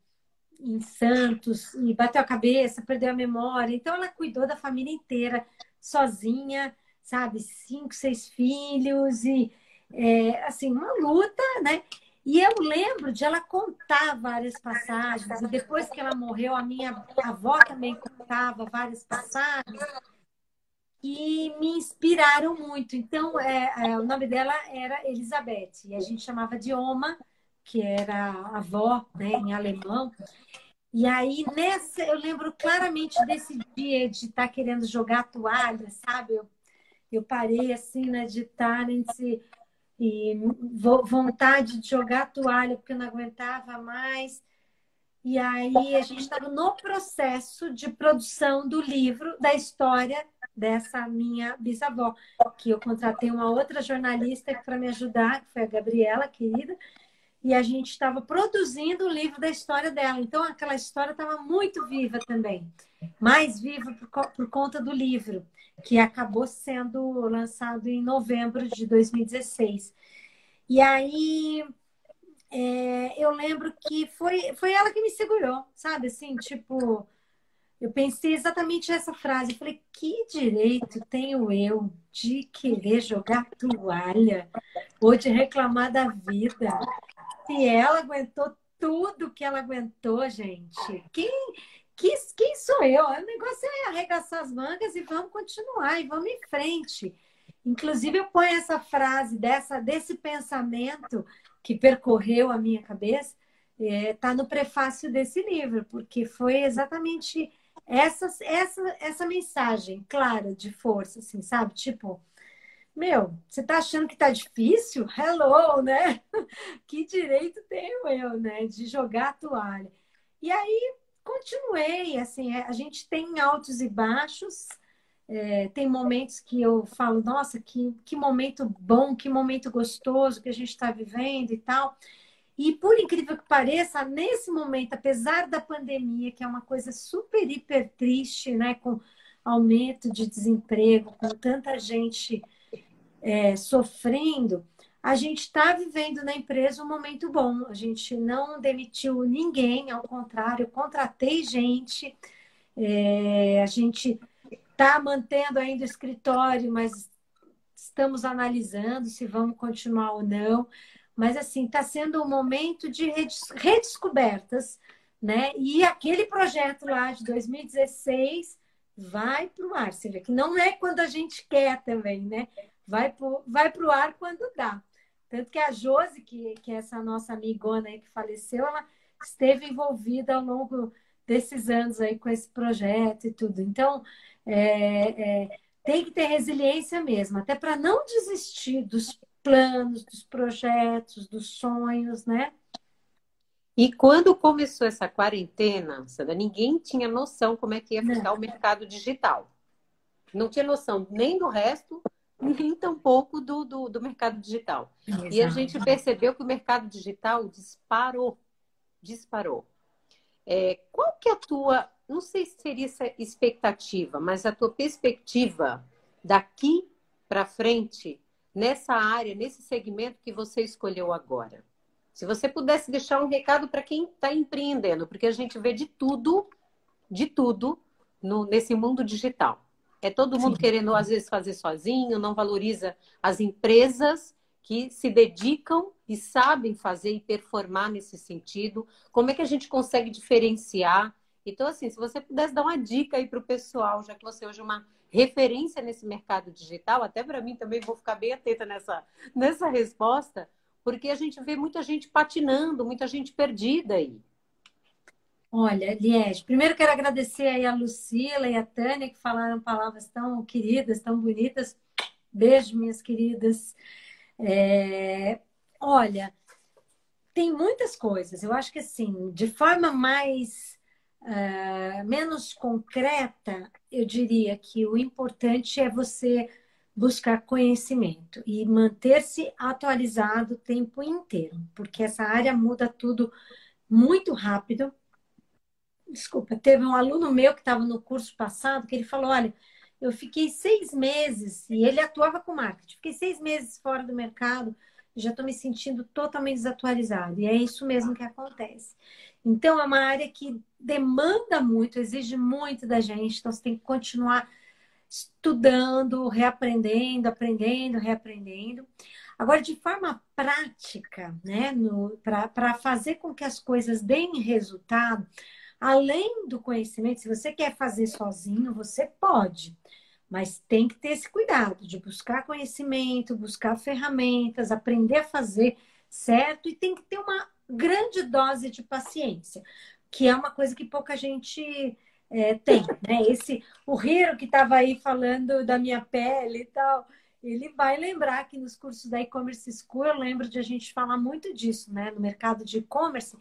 em Santos e bateu a cabeça, perdeu a memória. Então, ela cuidou da família inteira, sozinha, sabe? Cinco, seis filhos e, é, assim, uma luta, né? E eu lembro de ela contar várias passagens. E depois que ela morreu, a minha avó também contava várias passagens que me inspiraram muito. Então, é, é, o nome dela era Elizabeth, e a gente chamava de Oma, que era avó, né, em alemão. E aí, nessa, eu lembro claramente desse dia de estar tá querendo jogar toalha, sabe? Eu, eu parei assim, né, de estar nesse. E vontade de jogar toalha, porque eu não aguentava mais. E aí a gente estava no processo de produção do livro, da história dessa minha bisavó, que eu contratei uma outra jornalista para me ajudar, que foi a Gabriela, querida, e a gente estava produzindo o livro da história dela. Então aquela história estava muito viva também, mais viva por, por conta do livro, que acabou sendo lançado em novembro de 2016. E aí é, eu lembro que foi, foi ela que me segurou, sabe? Assim, tipo, eu pensei exatamente essa frase. Eu falei, que direito tenho eu de querer jogar toalha ou de reclamar da vida? Se ela aguentou tudo que ela aguentou, gente, quem, quem, quem sou eu? O negócio é arregaçar as mangas e vamos continuar, e vamos em frente. Inclusive, eu ponho essa frase dessa, desse pensamento que percorreu a minha cabeça, está é, tá no prefácio desse livro, porque foi exatamente essa, essa, essa mensagem clara de força, assim, sabe? Tipo, meu, você tá achando que tá difícil? Hello, né? que direito tenho eu, né, de jogar a toalha? E aí continuei, assim, é, a gente tem altos e baixos, é, tem momentos que eu falo, nossa, que, que momento bom, que momento gostoso que a gente está vivendo e tal. E por incrível que pareça, nesse momento, apesar da pandemia, que é uma coisa super, hiper triste, né, com aumento de desemprego, com tanta gente é, sofrendo, a gente está vivendo na empresa um momento bom. A gente não demitiu ninguém, ao contrário, contratei gente, é, a gente está mantendo ainda o escritório, mas estamos analisando se vamos continuar ou não. Mas, assim, está sendo um momento de redescobertas, né? E aquele projeto lá de 2016 vai para o ar. Você vê que não é quando a gente quer também, né? Vai para vai o ar quando dá. Tanto que a Josi, que, que é essa nossa amigona aí que faleceu, ela esteve envolvida ao longo desses anos aí com esse projeto e tudo. Então, é, é, tem que ter resiliência mesmo, até para não desistir dos planos, dos projetos, dos sonhos, né? E quando começou essa quarentena, Sandra, ninguém tinha noção como é que ia ficar não. o mercado digital. Não tinha noção nem do resto, nem tampouco do, do, do mercado digital. Exato. E a gente percebeu que o mercado digital disparou. Disparou. É, qual que é a tua, não sei se seria essa expectativa, mas a tua perspectiva daqui para frente nessa área, nesse segmento que você escolheu agora? Se você pudesse deixar um recado para quem está empreendendo, porque a gente vê de tudo, de tudo no, nesse mundo digital. É todo mundo Sim. querendo, às vezes, fazer sozinho, não valoriza as empresas que se dedicam e sabem fazer e performar nesse sentido. Como é que a gente consegue diferenciar? Então, assim, se você pudesse dar uma dica aí para o pessoal, já que você hoje é uma referência nesse mercado digital, até para mim também vou ficar bem atenta nessa, nessa resposta, porque a gente vê muita gente patinando, muita gente perdida aí. Olha, Liege, primeiro quero agradecer aí a Lucila e a Tânia que falaram palavras tão queridas, tão bonitas. Beijo, minhas queridas. É... Olha, tem muitas coisas. Eu acho que assim, de forma mais uh, menos concreta, eu diria que o importante é você buscar conhecimento e manter-se atualizado o tempo inteiro, porque essa área muda tudo muito rápido desculpa, teve um aluno meu que estava no curso passado que ele falou: olha, eu fiquei seis meses, e ele atuava com marketing, fiquei seis meses fora do mercado, já estou me sentindo totalmente desatualizado. E é isso mesmo que acontece. Então, é uma área que demanda muito, exige muito da gente, então você tem que continuar estudando, reaprendendo, aprendendo, reaprendendo. Agora, de forma prática, né, para fazer com que as coisas deem resultado, Além do conhecimento, se você quer fazer sozinho, você pode, mas tem que ter esse cuidado de buscar conhecimento, buscar ferramentas, aprender a fazer certo e tem que ter uma grande dose de paciência, que é uma coisa que pouca gente é, tem, né? Esse o Hiro que estava aí falando da minha pele e tal, ele vai lembrar que nos cursos da e-commerce school eu lembro de a gente falar muito disso, né? No mercado de e-commerce,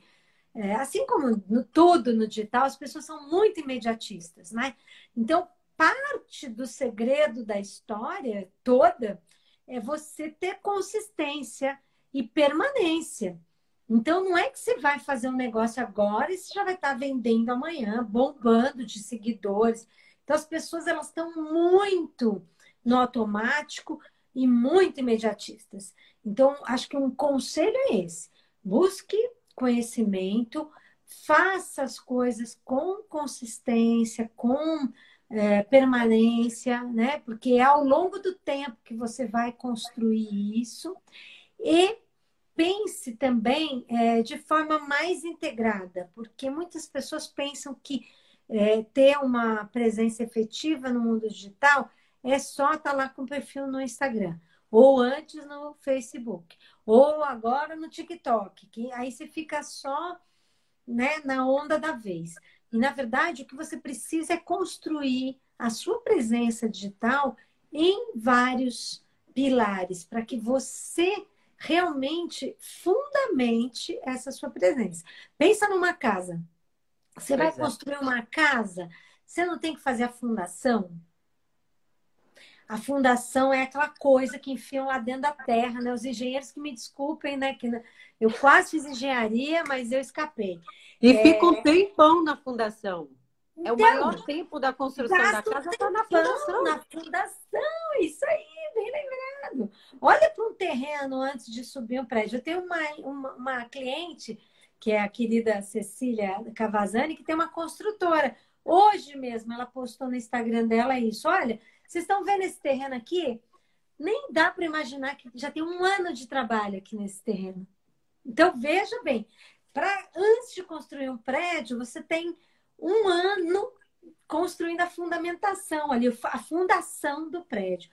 é, assim como no tudo no digital, as pessoas são muito imediatistas, né? Então, parte do segredo da história toda é você ter consistência e permanência. Então, não é que você vai fazer um negócio agora e você já vai estar vendendo amanhã, bombando de seguidores. Então, as pessoas elas estão muito no automático e muito imediatistas. Então, acho que um conselho é esse: busque conhecimento, faça as coisas com consistência, com é, permanência, né? Porque é ao longo do tempo que você vai construir isso. E pense também é, de forma mais integrada, porque muitas pessoas pensam que é, ter uma presença efetiva no mundo digital é só estar tá lá com perfil no Instagram ou antes no Facebook, ou agora no TikTok, que aí você fica só né, na onda da vez. E na verdade, o que você precisa é construir a sua presença digital em vários pilares para que você realmente fundamente essa sua presença. Pensa numa casa. Você vai é. construir uma casa, você não tem que fazer a fundação, a fundação é aquela coisa que enfiam lá dentro da terra, né? Os engenheiros que me desculpem, né? Que eu quase fiz engenharia, mas eu escapei. E é... fica um tempão na fundação. Então, é o então, maior tempo da construção da casa está na fundação. Na fundação, isso aí, bem lembrado. Olha para um terreno antes de subir um prédio. Eu tenho uma, uma, uma cliente, que é a querida Cecília Cavazani, que tem uma construtora. Hoje mesmo ela postou no Instagram dela isso. Olha, vocês estão vendo esse terreno aqui? Nem dá para imaginar que já tem um ano de trabalho aqui nesse terreno. Então, veja bem, para antes de construir um prédio, você tem um ano construindo a fundamentação ali, a fundação do prédio.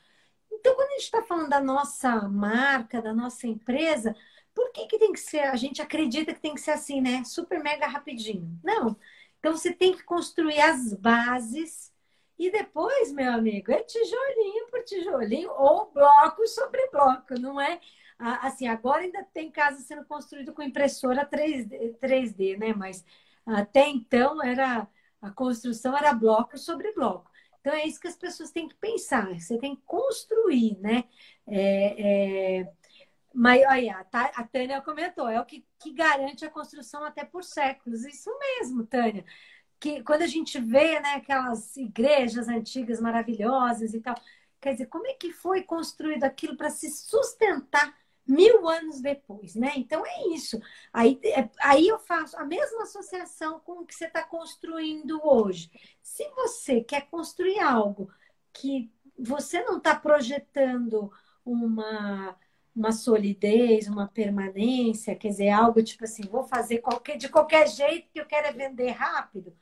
Então, quando a gente está falando da nossa marca, da nossa empresa, por que, que tem que ser? A gente acredita que tem que ser assim, né? Super mega rapidinho. Não. Então, você tem que construir as bases e depois, meu amigo, é tijolinho por tijolinho ou bloco sobre bloco, não é? Assim, agora ainda tem casa sendo construída com impressora 3D, 3D, né? Mas até então era a construção era bloco sobre bloco. Então é isso que as pessoas têm que pensar. Você tem que construir, né? É, é, Mas olha, a Tânia comentou, é o que, que garante a construção até por séculos. Isso mesmo, Tânia. Que quando a gente vê né, aquelas igrejas antigas maravilhosas e tal, quer dizer, como é que foi construído aquilo para se sustentar mil anos depois, né? Então é isso. Aí, é, aí eu faço a mesma associação com o que você está construindo hoje. Se você quer construir algo que você não está projetando uma, uma solidez, uma permanência, quer dizer, algo tipo assim, vou fazer qualquer, de qualquer jeito que eu quero é vender rápido,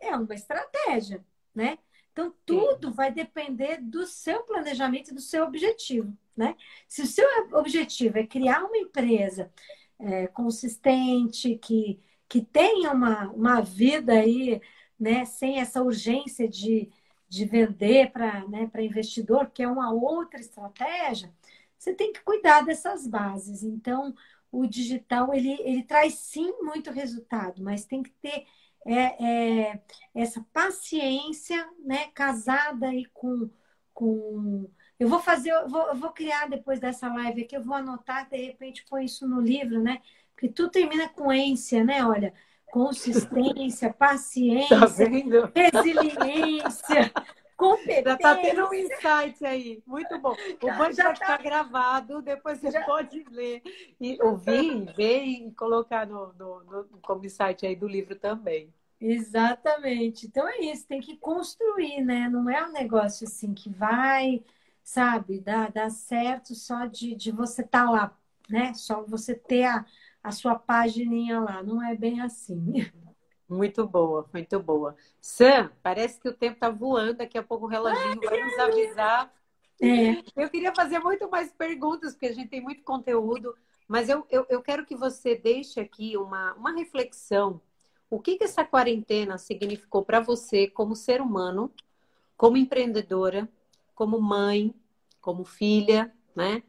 é uma estratégia, né? Então, tudo Sim. vai depender do seu planejamento e do seu objetivo, né? Se o seu objetivo é criar uma empresa é, consistente, que, que tenha uma, uma vida aí, né, sem essa urgência de, de vender para né, investidor, que é uma outra estratégia, você tem que cuidar dessas bases. Então, o digital, ele, ele traz sim muito resultado, mas tem que ter é, é, essa paciência, né, casada aí com, com eu vou fazer, eu vou, eu vou, criar depois dessa live aqui, eu vou anotar, de repente põe isso no livro, né? Porque tudo termina com ência, né? Olha, consistência, paciência, tá resiliência, competência. Já está tendo um insight aí, muito bom. O já, banho já vai tá... ficar gravado, depois você já... pode ler, e ouvir, ver e colocar no, no, no, como insight aí do livro também. Exatamente. Então é isso, tem que construir, né? Não é um negócio assim que vai, sabe, dar, dar certo só de, de você estar tá lá, né? Só você ter a, a sua pagininha lá. Não é bem assim. Muito boa, muito boa. Sam, parece que o tempo está voando, daqui a pouco o reloginho vai nos avisar. É. Eu queria fazer muito mais perguntas, porque a gente tem muito conteúdo, mas eu, eu, eu quero que você deixe aqui uma, uma reflexão. O que, que essa quarentena significou para você como ser humano, como empreendedora, como mãe, como filha, né?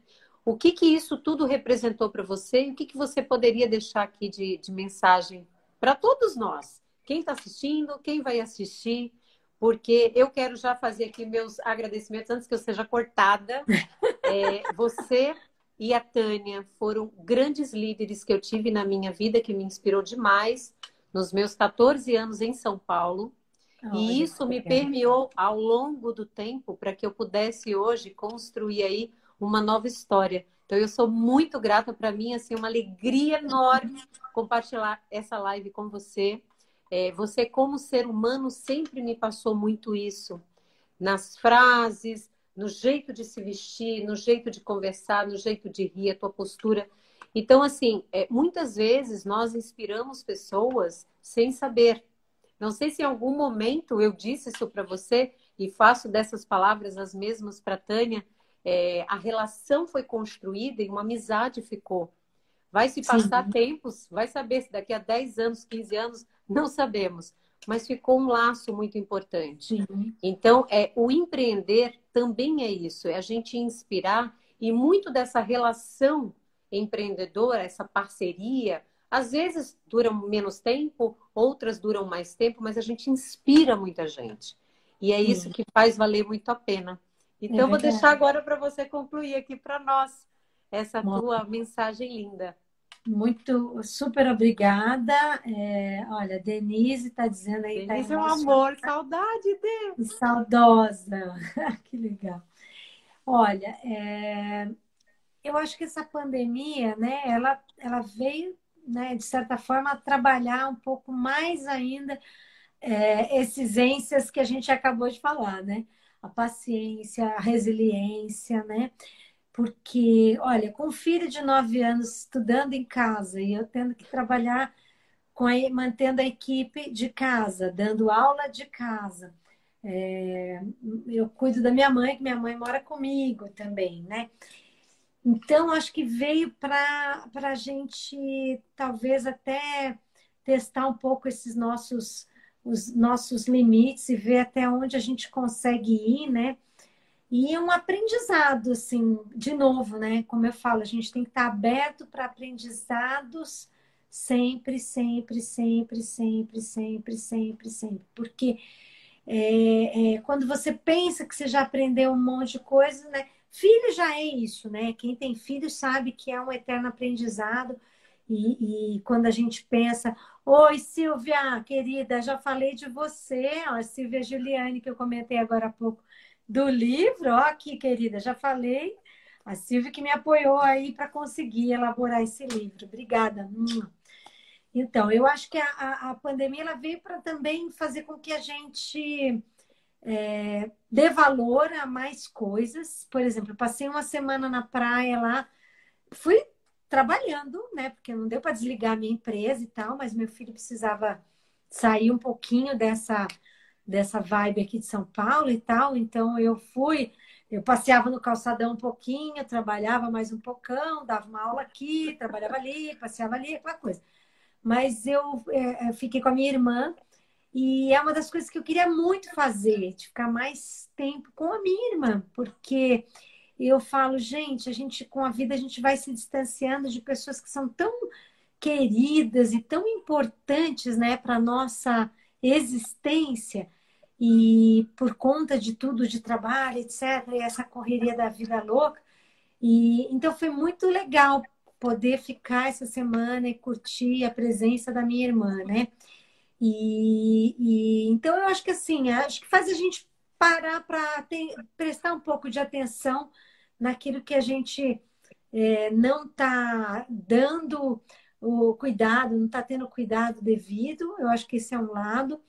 O que, que isso tudo representou para você e o que, que você poderia deixar aqui de, de mensagem para todos nós. Quem está assistindo, quem vai assistir, porque eu quero já fazer aqui meus agradecimentos antes que eu seja cortada. É, você e a Tânia foram grandes líderes que eu tive na minha vida, que me inspirou demais nos meus 14 anos em São Paulo. Oh, e isso me permeou ao longo do tempo para que eu pudesse hoje construir aí uma nova história. Então eu sou muito grata para mim, assim, uma alegria enorme compartilhar essa live com você. É, você, como ser humano, sempre me passou muito isso. Nas frases, no jeito de se vestir, no jeito de conversar, no jeito de rir, a tua postura. Então, assim, é, muitas vezes nós inspiramos pessoas sem saber. Não sei se em algum momento eu disse isso para você e faço dessas palavras as mesmas para Tânia. É, a relação foi construída e uma amizade ficou. Vai se passar Sim. tempos, vai saber se daqui a 10 anos, 15 anos, não sabemos. Mas ficou um laço muito importante. Sim. Então, é, o empreender também é isso, é a gente inspirar e muito dessa relação empreendedora, essa parceria, às vezes duram menos tempo, outras duram mais tempo, mas a gente inspira muita gente. E é isso que faz valer muito a pena. Então, é vou deixar agora para você concluir aqui para nós essa Bom. tua mensagem linda. Muito, super obrigada. É, olha, Denise está dizendo aí. Tá Denise tá é um amor, saudade dele. Saudosa, que legal. Olha, é, eu acho que essa pandemia, né, ela, ela veio, né, de certa forma, trabalhar um pouco mais ainda é, esses ênsias que a gente acabou de falar, né? A paciência, a resiliência, né? Porque, olha, com um filho de nove anos estudando em casa e eu tendo que trabalhar com a, mantendo a equipe de casa, dando aula de casa. É, eu cuido da minha mãe, que minha mãe mora comigo também, né? Então, acho que veio para a gente, talvez, até testar um pouco esses nossos, os nossos limites e ver até onde a gente consegue ir, né? E um aprendizado, assim, de novo, né? Como eu falo, a gente tem que estar aberto para aprendizados sempre, sempre, sempre, sempre, sempre, sempre, sempre. Porque é, é, quando você pensa que você já aprendeu um monte de coisa, né? Filho já é isso, né? Quem tem filho sabe que é um eterno aprendizado. E, e quando a gente pensa, oi Silvia, querida, já falei de você, ó, Silvia Giuliani, que eu comentei agora há pouco, do livro, ó, aqui, querida, já falei. A Silvia que me apoiou aí para conseguir elaborar esse livro. Obrigada. Então, eu acho que a, a pandemia ela veio para também fazer com que a gente é, dê valor a mais coisas. Por exemplo, passei uma semana na praia lá, fui trabalhando, né? Porque não deu para desligar a minha empresa e tal, mas meu filho precisava sair um pouquinho dessa dessa vibe aqui de São Paulo e tal, então eu fui, eu passeava no calçadão um pouquinho, trabalhava mais um pocão, dava uma aula aqui, trabalhava ali, passeava ali, aquela coisa. Mas eu é, fiquei com a minha irmã e é uma das coisas que eu queria muito fazer, de ficar mais tempo com a minha irmã, porque eu falo, gente, a gente com a vida a gente vai se distanciando de pessoas que são tão queridas e tão importantes, né, para nossa existência. E por conta de tudo, de trabalho, etc, e essa correria da vida louca, e então foi muito legal poder ficar essa semana e curtir a presença da minha irmã, né? E, e, então eu acho que assim, acho que faz a gente parar para prestar um pouco de atenção naquilo que a gente é, não está dando o cuidado, não está tendo cuidado devido. Eu acho que esse é um lado.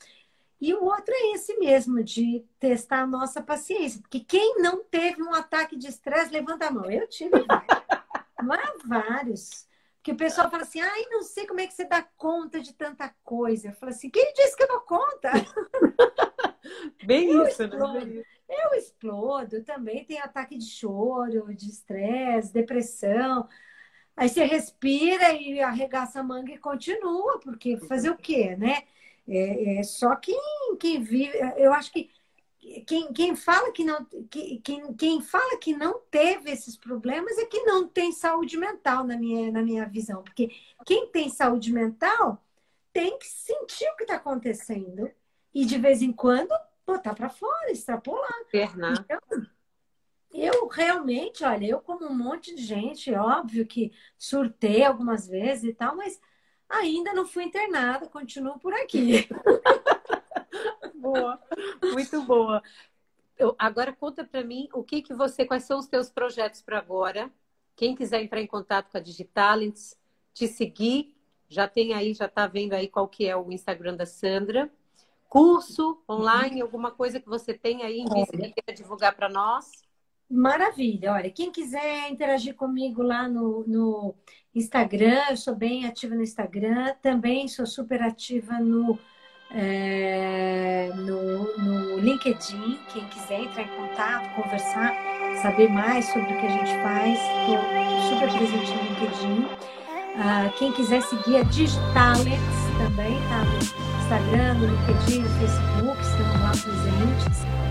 E o outro é esse mesmo, de testar a nossa paciência. Porque quem não teve um ataque de estresse, levanta a mão. Eu tive vários. vários. Que o pessoal fala assim, ai, não sei como é que você dá conta de tanta coisa. Eu falo assim, quem disse que eu dou conta? Bem eu isso, explodo. né? Eu explodo, eu também tenho ataque de choro, de estresse, depressão. Aí você respira e arregaça a manga e continua, porque fazer o quê, né? É, é só quem, quem vive, eu acho que quem, quem fala que não que, quem, quem fala que não teve esses problemas é que não tem saúde mental na minha, na minha visão porque quem tem saúde mental tem que sentir o que está acontecendo e de vez em quando botar para fora extrapolar Internar. então, eu realmente olha eu como um monte de gente óbvio que surtei algumas vezes e tal mas ainda não fui internada continuo por aqui boa, muito boa. Eu, agora conta para mim o que que você, quais são os teus projetos para agora? Quem quiser entrar em contato com a Digitalents, te seguir, já tem aí, já está vendo aí qual que é o Instagram da Sandra. Curso online, alguma coisa que você tem aí em vista que queira divulgar para nós? Maravilha. Olha, quem quiser interagir comigo lá no, no Instagram, eu sou bem ativa no Instagram, também sou super ativa no é, no, no LinkedIn. Quem quiser entrar em contato, conversar, saber mais sobre o que a gente faz, estou super presente no LinkedIn. Ah, quem quiser seguir a Digitalex também, tá Instagram, no LinkedIn, no Facebook, estamos lá presentes.